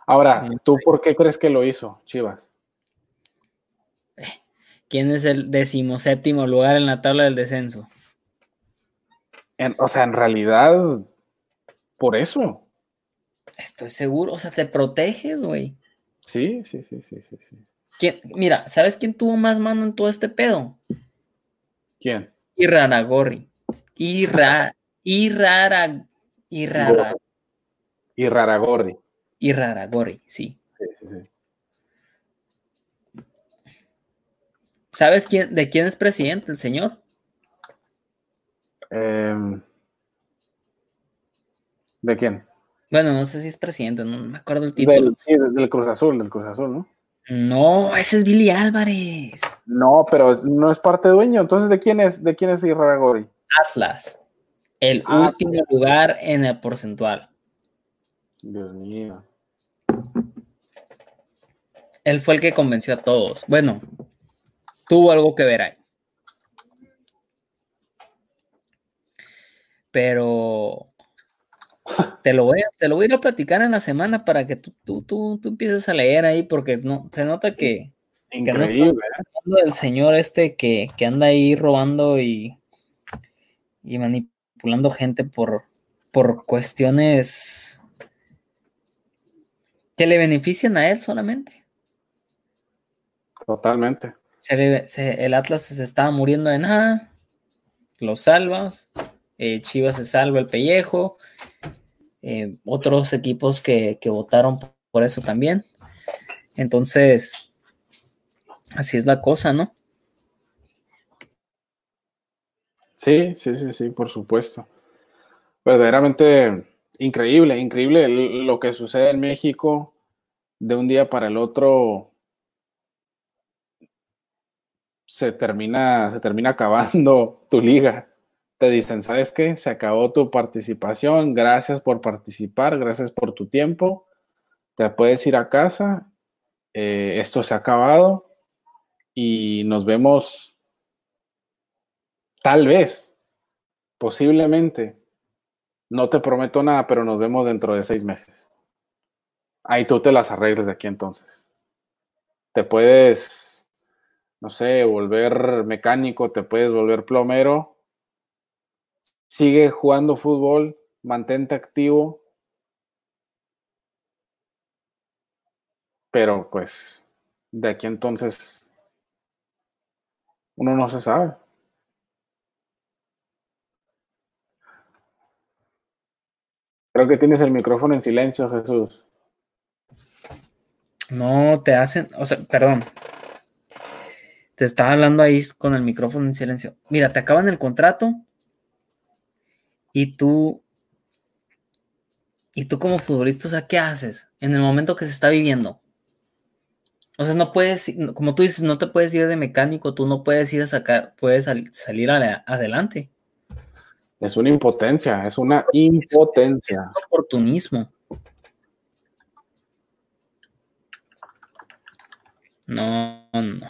Speaker 2: Ahora, ¿tú por qué crees que lo hizo, Chivas?
Speaker 1: ¿Quién es el decimoséptimo lugar en la tabla del descenso?
Speaker 2: o sea, en realidad, por eso.
Speaker 1: Estoy seguro, o sea, te proteges, güey.
Speaker 2: Sí, sí, sí, sí, sí, sí.
Speaker 1: Mira, ¿sabes quién tuvo más mano en todo este pedo?
Speaker 2: ¿Quién?
Speaker 1: Iraragorri. Irra, Irara, Irara,
Speaker 2: Iraragorri.
Speaker 1: Iraragorri, sí.
Speaker 2: Sí, sí, sí.
Speaker 1: ¿Sabes quién, de quién es presidente el señor?
Speaker 2: Em, ¿De quién?
Speaker 1: Bueno, no sé si es presidente, no me acuerdo el título.
Speaker 2: Del, sí, del Cruz Azul, del Cruz Azul, ¿no?
Speaker 1: No, ese es Billy Álvarez.
Speaker 2: No, pero es- no es parte dueño. Entonces, ¿de quién es? ¿De quién es Iraragorri?
Speaker 1: Atlas. El
Speaker 2: Ah,
Speaker 1: último lugar en el porcentual.
Speaker 2: Dios mío.
Speaker 1: Él fue el que convenció a todos. Bueno, tuvo algo que ver ahí. Pero te lo voy a, te lo voy a ir a platicar en la semana para que tú, tú, tú, tú empieces a leer ahí, porque no, se nota que,
Speaker 2: Increíble. ¿eh?
Speaker 1: hablando del señor este que, que anda ahí robando y, y manipulando gente por, por cuestiones que le benefician a él solamente.
Speaker 2: Totalmente.
Speaker 1: Se le- se- el Atlas se estaba muriendo de nada, lo salvas, eh, Chivas se salva el pellejo, eh, otros equipos que, que votaron por eso también. Entonces, así es la cosa, ¿no?
Speaker 2: Sí, sí, sí, sí, por supuesto. Verdaderamente increíble, increíble lo que sucede en México de un día para el otro. Se termina, se termina acabando tu liga. Te dicen, ¿sabes qué? Se acabó tu participación. Gracias por participar, gracias por tu tiempo. Te puedes ir a casa. eh, esto se ha acabado y nos vemos Tal vez, posiblemente, no te prometo nada, pero nos vemos dentro de seis meses. Ahí tú te las arregles de aquí entonces. Te puedes, no sé, volver mecánico, te puedes volver plomero. Sigue jugando fútbol, mantente activo. Pero pues, de aquí entonces, uno no se sabe. Creo que tienes el micrófono en silencio, Jesús.
Speaker 1: No te hacen, o sea, perdón. Te estaba hablando ahí con el micrófono en silencio. Mira, te acaban el contrato y tú, y tú como futbolista, o sea, ¿qué haces en el momento que se está viviendo? O sea, no puedes, como tú dices, no te puedes ir de mecánico, tú no puedes ir a sacar, puedes sal- salir a la- adelante.
Speaker 2: Es una impotencia, es una
Speaker 1: Es
Speaker 2: impotencia.
Speaker 1: un oportunismo. No, no.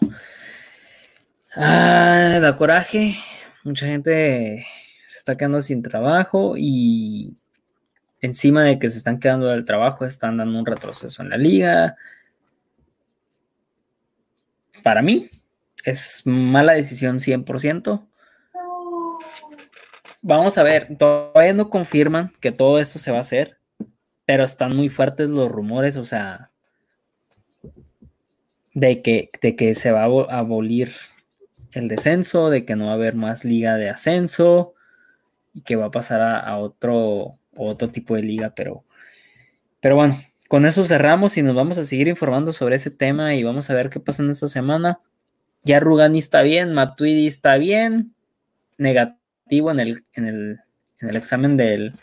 Speaker 1: Ah, da coraje. Mucha gente está quedando sin trabajo y encima de que se están quedando del trabajo, están dando un retroceso en la liga. Para mí, es mala decisión 100%. Vamos a ver, todavía no confirman que todo esto se va a hacer, pero están muy fuertes los rumores, o sea, de que, de que se va a abo- abolir el descenso, de que no va a haber más liga de ascenso y que va a pasar a, a otro, otro tipo de liga, pero, pero bueno, con eso cerramos y nos vamos a seguir informando sobre ese tema y vamos a ver qué pasa en esta semana. Ya Rugani está bien, Matuidi está bien, negativo en el, en el, en el examen del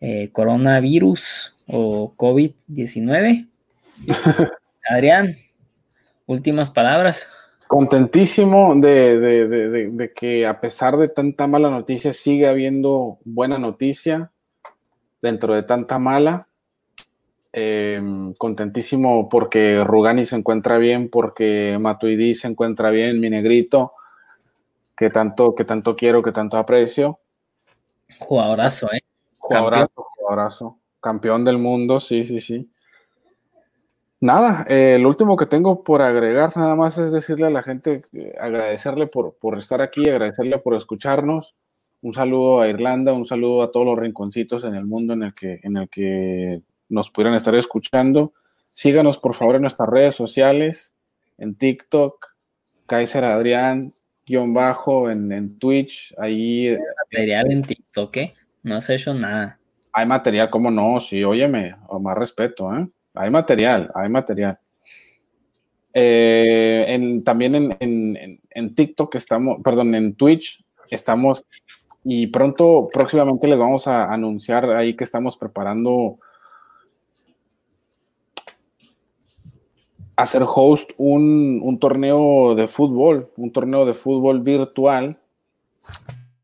Speaker 1: eh, coronavirus o COVID-19. Adrián, últimas palabras.
Speaker 2: Contentísimo de, de- de- que a pesar de tanta mala noticia sigue habiendo buena noticia dentro de tanta mala. Eh, contentísimo porque Rugani se encuentra bien, porque Matuidi se encuentra bien, mi negrito, que tanto, que tanto quiero, que tanto aprecio.
Speaker 1: Jugadorazo, ¿eh?
Speaker 2: Jugadorazo, jugadorazo. Campeón del mundo, sí, sí, sí. Nada, eh, lo último que tengo por agregar nada más es decirle a la gente, eh, agradecerle por, por estar aquí, agradecerle por escucharnos. Un saludo a Irlanda, un saludo a todos los rinconcitos en el mundo en el que, en el que nos pudieran estar escuchando. Síganos por favor en nuestras redes sociales, en TikTok, Kaiser Adrián, guion bajo en, en Twitch. Ahí.
Speaker 1: Hay material en TikTok, ¿eh? No has hecho nada.
Speaker 2: Hay material, ¿cómo no? Sí, óyeme, o más respeto, ¿eh? Hay material, hay material. Eh, también en, en, en, TikTok estamos, perdón, en Twitch estamos y pronto, próximamente les vamos a anunciar ahí que estamos preparando hacer host un, un torneo de fútbol, un torneo de fútbol virtual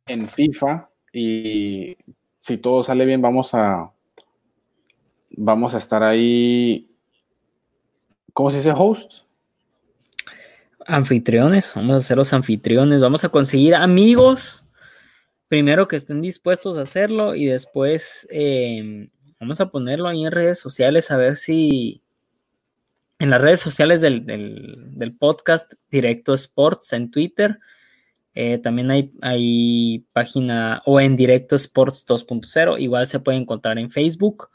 Speaker 2: en FIFA y si todo sale bien vamos a vamos a estar ahí ¿cómo se dice host?
Speaker 1: Anfitriones, vamos a ser los anfitriones, vamos a conseguir amigos, primero que estén dispuestos a hacerlo y después em, vamos a ponerlo ahí en redes sociales a ver si en las redes sociales del, podcast Directo Sports en Twitter. Eh, también hay, hay, página o en Directo Sports 2.0. Igual se puede encontrar en Facebook.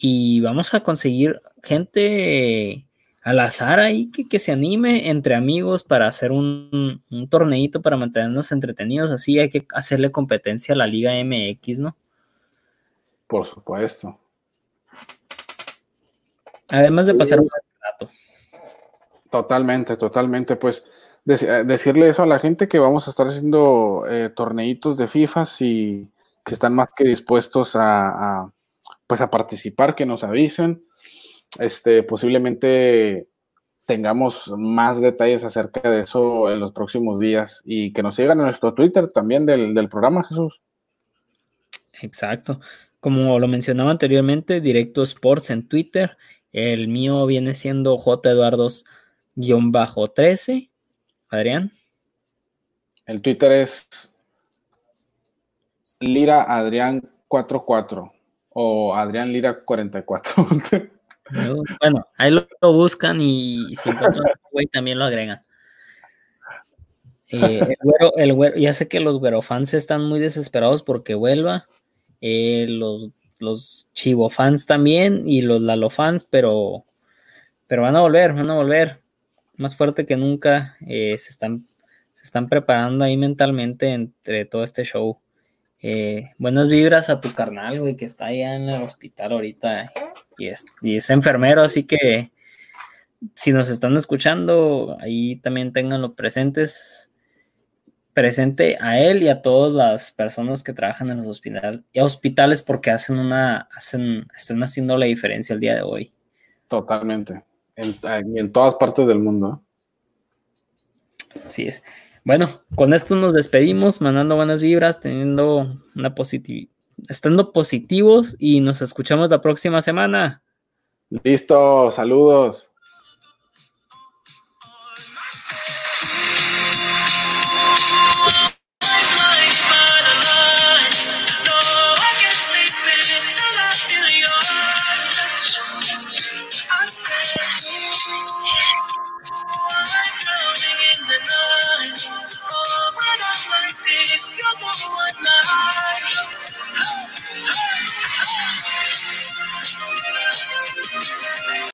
Speaker 1: Y vamos a conseguir gente al azar ahí que, se anime entre amigos para hacer un, un torneito para mantenernos entretenidos. Así hay que hacerle competencia a la Liga MX, ¿no?
Speaker 2: Por supuesto.
Speaker 1: Además de pasar un rato.
Speaker 2: Totalmente, totalmente. Pues eh, decirle eso a la gente que vamos a estar haciendo eh, torneitos de FIFA y que están más que dispuestos a, pues a participar, que nos avisen este, posiblemente tengamos más detalles acerca de eso en los próximos días y que nos sigan en nuestro Twitter también del, programa, Jesús.
Speaker 1: Exacto. Como lo mencionaba anteriormente, Directo Sports en Twitter. El mío viene siendo J Eduardos-13. Adrián.
Speaker 2: El Twitter es Lira Adrián 44 o Adrián Lira 44.
Speaker 1: Bueno, ahí lo, buscan y si encuentran güey también lo agregan. Eh, el, güero, ya sé que los güero fans están muy desesperados porque vuelva. Eh, los, los chivo fans también y los lalo fans, pero, pero van a volver, van a volver. Más fuerte que nunca. Eh, se, están, se están preparando ahí mentalmente entre todo este show. Buenas vibras a tu carnal, güey, que está allá en el hospital ahorita y es, enfermero, así que si nos están escuchando, ahí también tenganlo presentes, presente a él y a todas las personas que trabajan en los hospitales, hospitales porque hacen una, hacen, están haciendo la diferencia el día de hoy.
Speaker 2: Totalmente, en, en todas partes del mundo.
Speaker 1: Así es. Bueno, con esto nos despedimos, mandando buenas vibras, teniendo una positividad estando positivos y nos escuchamos la próxima semana.
Speaker 2: Listo, saludos.